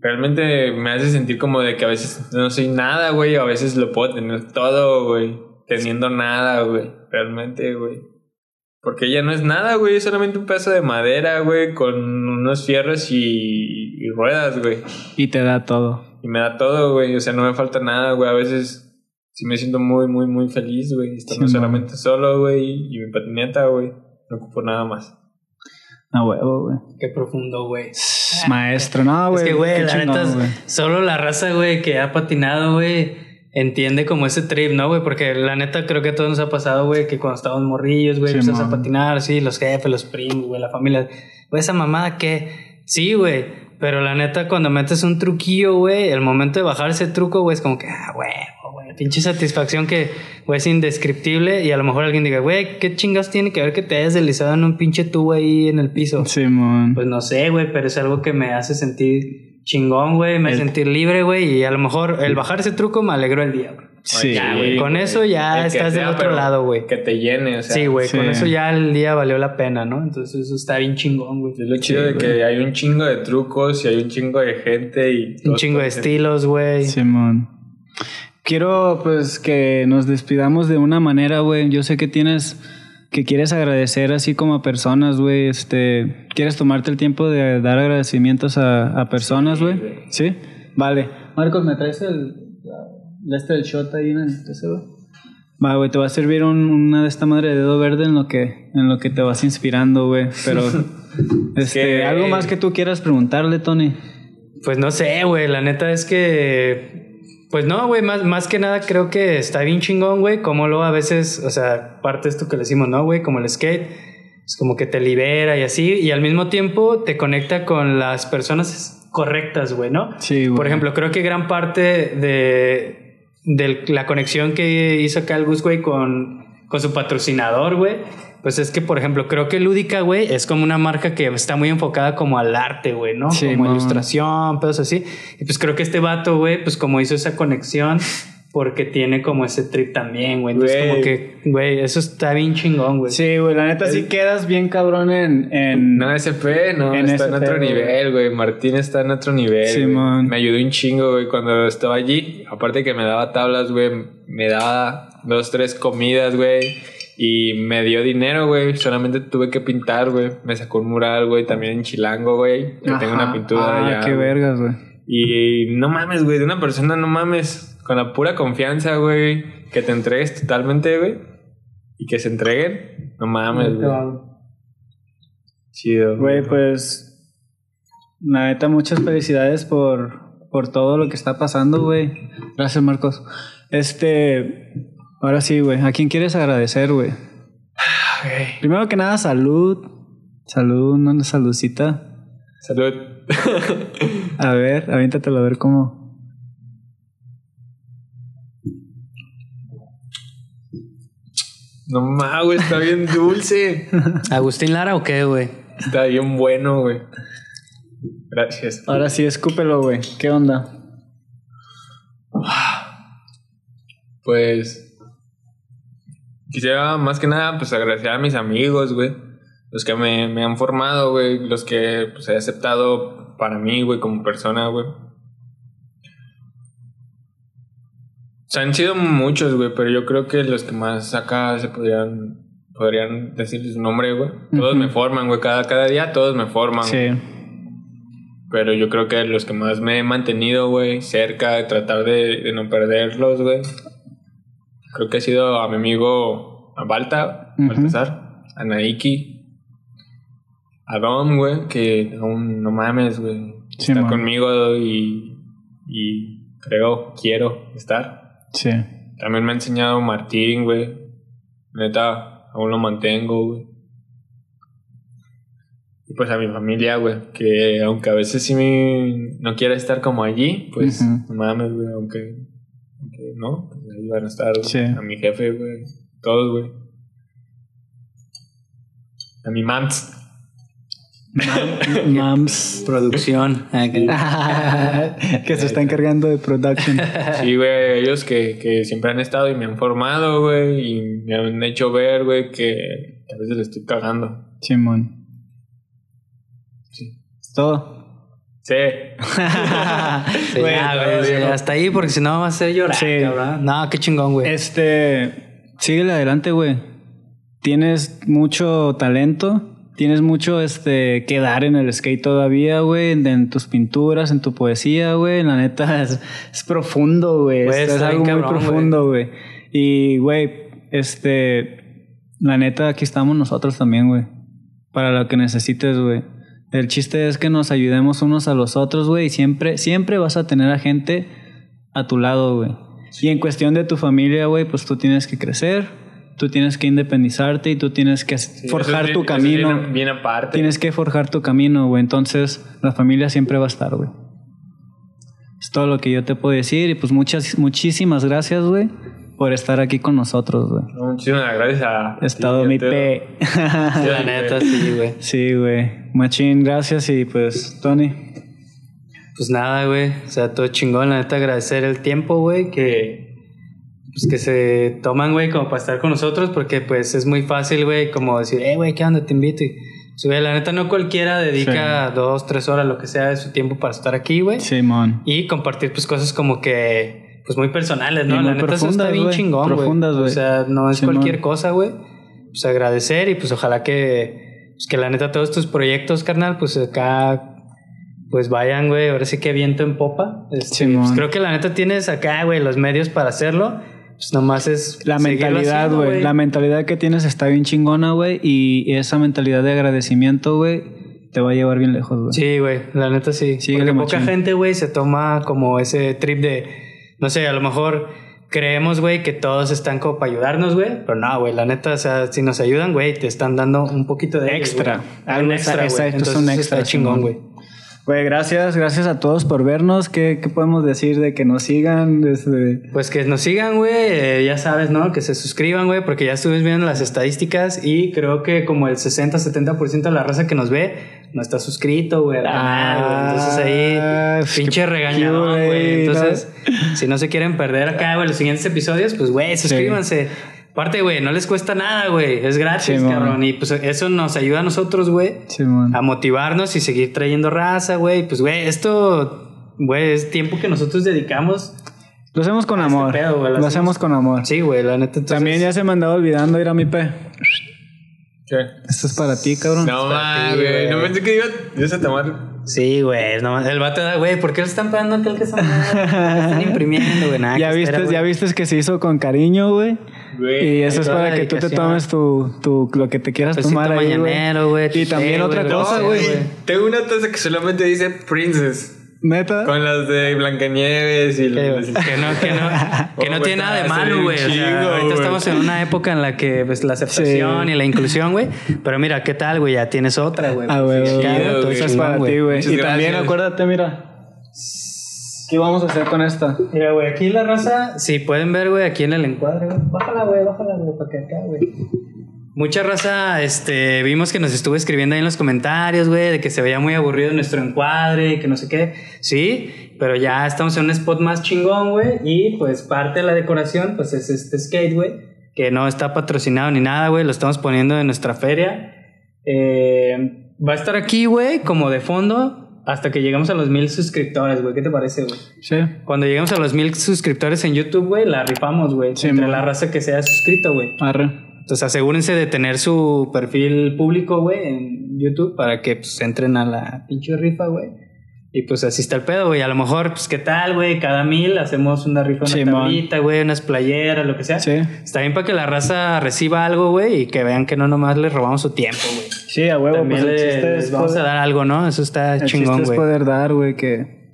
S3: Realmente me hace sentir como de que a veces no soy nada, güey. A veces lo puedo tener todo, güey. Teniendo nada, güey. Realmente, güey. Porque ella no es nada, güey. Es solamente un pedazo de madera, güey. Con unos fierros y, y ruedas, güey.
S1: Y te da todo.
S3: Y me da todo, güey. O sea, no me falta nada, güey. A veces sí me siento muy, muy, muy feliz, güey. Estando
S1: Sí,
S3: solamente solo, güey. Y mi patineta, güey. No ocupo nada más.
S1: A huevo, güey.
S2: Qué profundo, güey.
S1: Maestro, no, güey.
S2: es que, güey, la neta,
S1: güey.
S2: solo la raza, güey, que ha patinado, güey, entiende como ese trip, ¿no, güey? Porque la neta creo que a todos nos ha pasado, güey, que cuando estábamos morrillos, güey,
S1: Sí,
S2: empezamos a
S1: man.
S2: patinar, sí, los jefes, los primos, güey, la familia. Güey, esa mamada que... Sí, güey. Pero la neta, cuando metes un truquillo, güey, el momento de bajar ese truco, güey, es como que, ah, güey, güey, pinche satisfacción que, güey, es indescriptible. Y a lo mejor alguien diga, güey, ¿qué chingas tiene que ver que te hayas deslizado en un pinche tubo ahí en el piso?
S1: Simón.
S2: Pues no sé, güey, pero es algo que me hace sentir chingón, güey, me
S1: El-
S2: sentir libre, güey, y a lo mejor el bajar ese truco me alegró el día, güey.
S1: sí,
S2: ya, güey, con
S3: güey.
S2: eso ya
S3: El
S2: estás del otro lado, güey.
S3: Que te llene, o sea.
S2: Sí, güey,
S1: sí.
S2: con eso ya el día valió la pena, ¿no? Entonces eso está bien chingón, güey.
S3: Es lo chido de que hay un chingo de trucos y hay un chingo de gente y...
S2: Un chingo de estilos, güey.
S1: Simón. Quiero pues que nos despidamos de una manera, güey. Yo sé que tienes que quieres agradecer así como a personas, güey. Este, ¿quieres tomarte el tiempo de dar agradecimientos a, a personas, güey? Sí, Vale. Marcos, ¿me traes el la- este del shot ahí en el güey? Va, güey, te va a servir un- una de esta madre de dedo verde en lo que en lo que te vas inspirando, güey. Pero *laughs* *laughs* este,
S3: que-
S1: algo más que tú quieras preguntarle, Tony.
S2: Pues no sé, güey, la neta es que... Pues no, güey, más, más que nada creo que está bien chingón, güey, como luego a veces, o sea, parte de esto que le decimos, ¿no, güey? Como el skate, es como que te libera y así, y al mismo tiempo te conecta con las personas correctas, güey, ¿no?
S1: Sí, güey.
S2: Por ejemplo, creo que gran parte de, de la conexión que hizo acá el Gus, güey, con, con su patrocinador, güey, pues es que, por ejemplo, creo que Lúdica, güey, es como una marca que está muy enfocada como al arte, güey, ¿no?
S1: Sí,
S2: como
S1: man.
S2: ilustración, pedos así. Y pues creo que este vato, güey, pues como hizo esa conexión, porque tiene como ese trip también, güey. Entonces, como que, güey, eso está bien chingón, güey.
S1: Sí, güey, la neta sí quedas bien cabrón en... en
S3: No, SP, no,
S1: En
S3: está en otro nivel, güey. Martín está en otro nivel.
S1: Sí,
S3: güey.
S1: man.
S3: Me ayudó un chingo, güey, cuando estaba allí. Aparte que me daba tablas, güey, me daba dos, tres comidas, güey. Y me dio dinero, güey. Solamente tuve que pintar, güey. Me sacó un mural, güey, también en Chilango, güey. Que tengo una pintura
S1: ah,
S3: allá.
S1: qué vergas, güey.
S3: Y no mames, güey, de una persona, no mames. Con la pura confianza, güey. Que te entregues totalmente, güey. Y que se entreguen. No mames, güey. Chido.
S1: Güey, pues... La neta, muchas felicidades por, por todo lo que está pasando, güey. Gracias, Marcos. Este... Ahora sí, güey. ¿A quién quieres agradecer, güey?
S3: Ok.
S1: Primero que nada, salud. Salud, una saludcita.
S3: Salud. *laughs*
S1: A ver, aviéntatelo a ver cómo...
S3: no mames, güey, está bien *laughs* dulce.
S2: ¿Agustín Lara o qué, güey?
S3: Está bien bueno, güey. Gracias.
S1: Ahora sí, escúpelo, güey. ¿Qué onda?
S3: Pues. Quisiera más que nada, pues agradecer a mis amigos, güey. Los que me, me han formado, güey. Los que pues, he aceptado para mí, güey, como persona, güey. O sea, han sido muchos, güey, pero yo creo que los que más acá se podrían podrían decir su nombre, güey. Todos me forman, güey. Cada, cada día todos me forman.
S1: Sí.
S3: Pero yo creo que los que más me he mantenido, güey, cerca, de tratar de, de no perderlos, güey. Creo que ha sido a mi amigo Balta,
S1: Ujú.
S3: Baltasar, a Naiki, a Dom, güey, que aún no mames, güey.
S1: Sí,
S3: está
S1: man.
S3: conmigo y, y creo, quiero estar.
S1: Sí.
S3: También me ha enseñado Martín, güey. Neta, aún lo mantengo, güey. Y pues a mi familia, güey, que aunque a veces sí me- no quiera estar como allí, pues
S1: Ujú.
S3: no mames, güey, aunque, aunque no, ahí van a estar, güey.
S1: Sí.
S3: A mi jefe, güey, todos, güey. A mi mams.
S1: Mams.
S2: Producción. *laughs*
S1: Que se está encargando de production.
S3: Sí, güey, ellos que, que siempre han estado y me han formado, güey, y me han hecho ver, güey, que a veces le estoy cagando.
S1: Simón.
S3: Sí.
S1: Es todo.
S3: Sí. *laughs*
S2: Sí,
S1: Güey,
S2: ya, güey, sí, hasta ahí porque si no va a ser llorar,
S1: Sí.
S2: cabrón. No, qué chingón, güey.
S1: Este, síguele adelante, güey. Tienes mucho talento, tienes mucho este que dar en el skate todavía, güey, en, en tus pinturas, en tu poesía, güey. La neta *laughs* es, es profundo, güey. Es, algo muy profundo, güey. Y, güey, este, la neta aquí estamos nosotros también, güey. Para lo que necesites, güey. El chiste es que nos ayudemos unos a los otros, güey, y siempre, siempre vas a tener a gente a tu lado, güey. Y en cuestión de tu familia, güey, pues tú tienes que crecer, tú tienes que independizarte y tú tienes que forjar tu camino.
S3: Bien, bien aparte.
S1: Tienes que forjar tu camino, güey. Entonces, la familia siempre va a estar, güey. Es todo lo que yo te puedo decir. Y pues muchas, muchísimas gracias, güey, por estar aquí con nosotros, güey.
S3: No, Muchísimas gracias a.
S1: He estado mi. P.
S2: La neta, sí, güey.
S1: sí, güey. Machín, gracias. Y pues, Tony.
S2: Pues nada, güey. O sea, todo chingón. La neta, agradecer el tiempo, güey, que. Pues que se toman, güey, como para estar con nosotros, porque pues es muy fácil, güey, como decir, eh, güey, ¿qué onda? Te invito. Y, pues, güey, la neta, no cualquiera dedica dos, tres horas, lo que sea, de su tiempo para estar aquí, güey.
S1: Simón.
S2: Y compartir, pues, cosas como que, pues, muy personales, ¿no?
S1: Y
S2: la neta, eso está bien chingón, güey. O sea, no es cualquier cosa, güey. Pues agradecer y pues ojalá que, pues, que la neta, todos tus proyectos, carnal, pues acá pues vayan, güey, ahora sí que viento en popa. Este,
S1: Simón.
S2: pues creo que la neta tienes acá, güey, los medios para hacerlo. Pues nomás es
S1: La mentalidad, güey. La mentalidad que tienes está bien chingona, güey. Y esa mentalidad de agradecimiento, güey, te va a llevar bien lejos, güey.
S2: Sí, güey, la neta sí.
S1: Síguele,
S2: Porque poca gente, güey, se toma como ese trip de, no sé, a lo mejor creemos, güey, que todos están como para ayudarnos, güey. Pero no, güey, la neta, o sea, si nos ayudan, güey, te están dando un poquito de...
S1: Extra. Algo extra,
S2: güey. Entonces
S1: un extra,
S2: está chingón, güey.
S1: Güey, gracias, gracias a todos por vernos. ¿Qué, qué podemos decir de que nos sigan? Desde...
S2: Pues que nos sigan, güey, eh, ya sabes, ¿no? Que se suscriban, güey, porque ya estuve viendo las estadísticas y creo que como el 60-70% de la raza que nos ve no está suscrito, güey, al canal, güey. Entonces
S1: Ah,
S2: ahí,
S1: pues,
S2: pinche
S1: qué
S2: regañadón,
S1: güey, no.
S2: Entonces, si no se quieren perder acá, güey, los siguientes episodios, pues, güey, suscríbanse. Aparte, güey, no les cuesta nada, güey. Es gratis,
S1: Sí,
S2: cabrón. Y pues eso nos ayuda a nosotros, güey, a motivarnos y seguir trayendo raza, güey. Pues, güey, esto, güey, es tiempo que nosotros dedicamos.
S1: Lo hacemos con
S2: este
S1: amor.
S2: pedo, güey,
S1: lo hacemos con amor.
S2: Sí, güey, la neta. entonces-
S1: También ya se me andaba olvidando ir a mi P.
S3: ¿Qué?
S1: Esto es para ti, cabrón.
S3: No mames, güey. No pensé que iba, ibas a tomar.
S2: Sí, güey. No, el vato da, güey, ¿por qué le están pagando aquel que está mal? Están imprimiendo, güey. Nada, *laughs*
S1: ya viste,
S2: espera,
S1: ya viste que se hizo con cariño, güey.
S3: Güey.
S1: Y eso es para que tú te tomes tu, tu, lo que te quieras
S2: Tecito
S1: tomar ahí, güey. Y también otra cosa, güey.
S3: Tengo una taza que solamente dice Princess.
S1: Neta.
S3: Con las de Blancanieves y
S2: Que,
S3: las.
S2: que no, que no, *laughs* que no
S3: Oh,
S2: tiene nada de
S3: güey,
S2: malo, güey. O sea, ahorita
S3: güey.
S2: estamos en una época en la que pues, la aceptación
S1: Sí.
S2: y la inclusión, güey. Pero mira, ¿qué tal, güey? Ya tienes otra, güey.
S1: Ah, güey, es para ti, güey. Y también
S3: gracias.
S1: acuérdate, mira. ¿Qué vamos a hacer con esta?
S2: Mira, güey, aquí la raza, si pueden ver, güey, aquí en el encuadre, güey. Bájala, güey, bájala, güey, para que acá, güey. Mucha raza, este, vimos que nos estuvo escribiendo ahí en los comentarios, güey, de que se veía muy aburrido nuestro encuadre y que no sé qué. Sí, pero ya estamos en un spot más chingón, güey, y pues parte de la decoración, pues es este skate, güey, que no está patrocinado ni nada, güey, lo estamos poniendo en nuestra feria. Eh, va a estar aquí, güey, como de fondo, hasta que lleguemos a los mil suscriptores, güey. ¿Qué te parece, güey?
S1: Sí.
S2: Cuando lleguemos a los mil suscriptores en YouTube, güey, la rifamos, güey.
S1: Sí,
S2: entre la raza que se haya suscrito, güey.
S1: Arre.
S2: Entonces asegúrense de tener su perfil público, güey, en YouTube para que pues entren a la pinche rifa, güey. Y pues así está el pedo, güey. A lo mejor, pues, ¿qué tal, güey? Cada mil hacemos una rifa, una tablita, güey, unas playeras, lo que sea.
S1: Sí.
S2: Está bien para que la raza reciba algo, güey, y que vean que no nomás les robamos su tiempo, güey.
S1: Sí, a huevo,
S2: También
S1: pues el
S2: les,
S1: es
S2: vamos
S1: poder-
S2: a dar algo, ¿no? Eso está
S1: el
S2: chingón,
S1: es
S2: güey.
S1: poder dar, güey, que...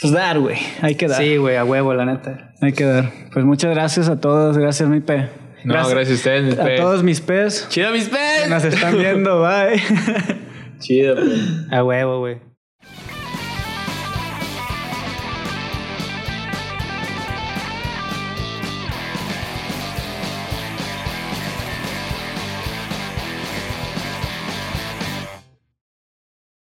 S1: Pues dar, güey. Hay que dar.
S2: Sí, güey, a huevo, la neta.
S1: Hay que dar. Pues muchas gracias a todos. Gracias, mi pe.
S3: No, gracias a ustedes, mis
S1: A
S3: pez.
S1: todos mis pes
S3: Chido, mis pez.
S1: nos están viendo. Bye.
S3: Chido, pues.
S2: A huevo, güey.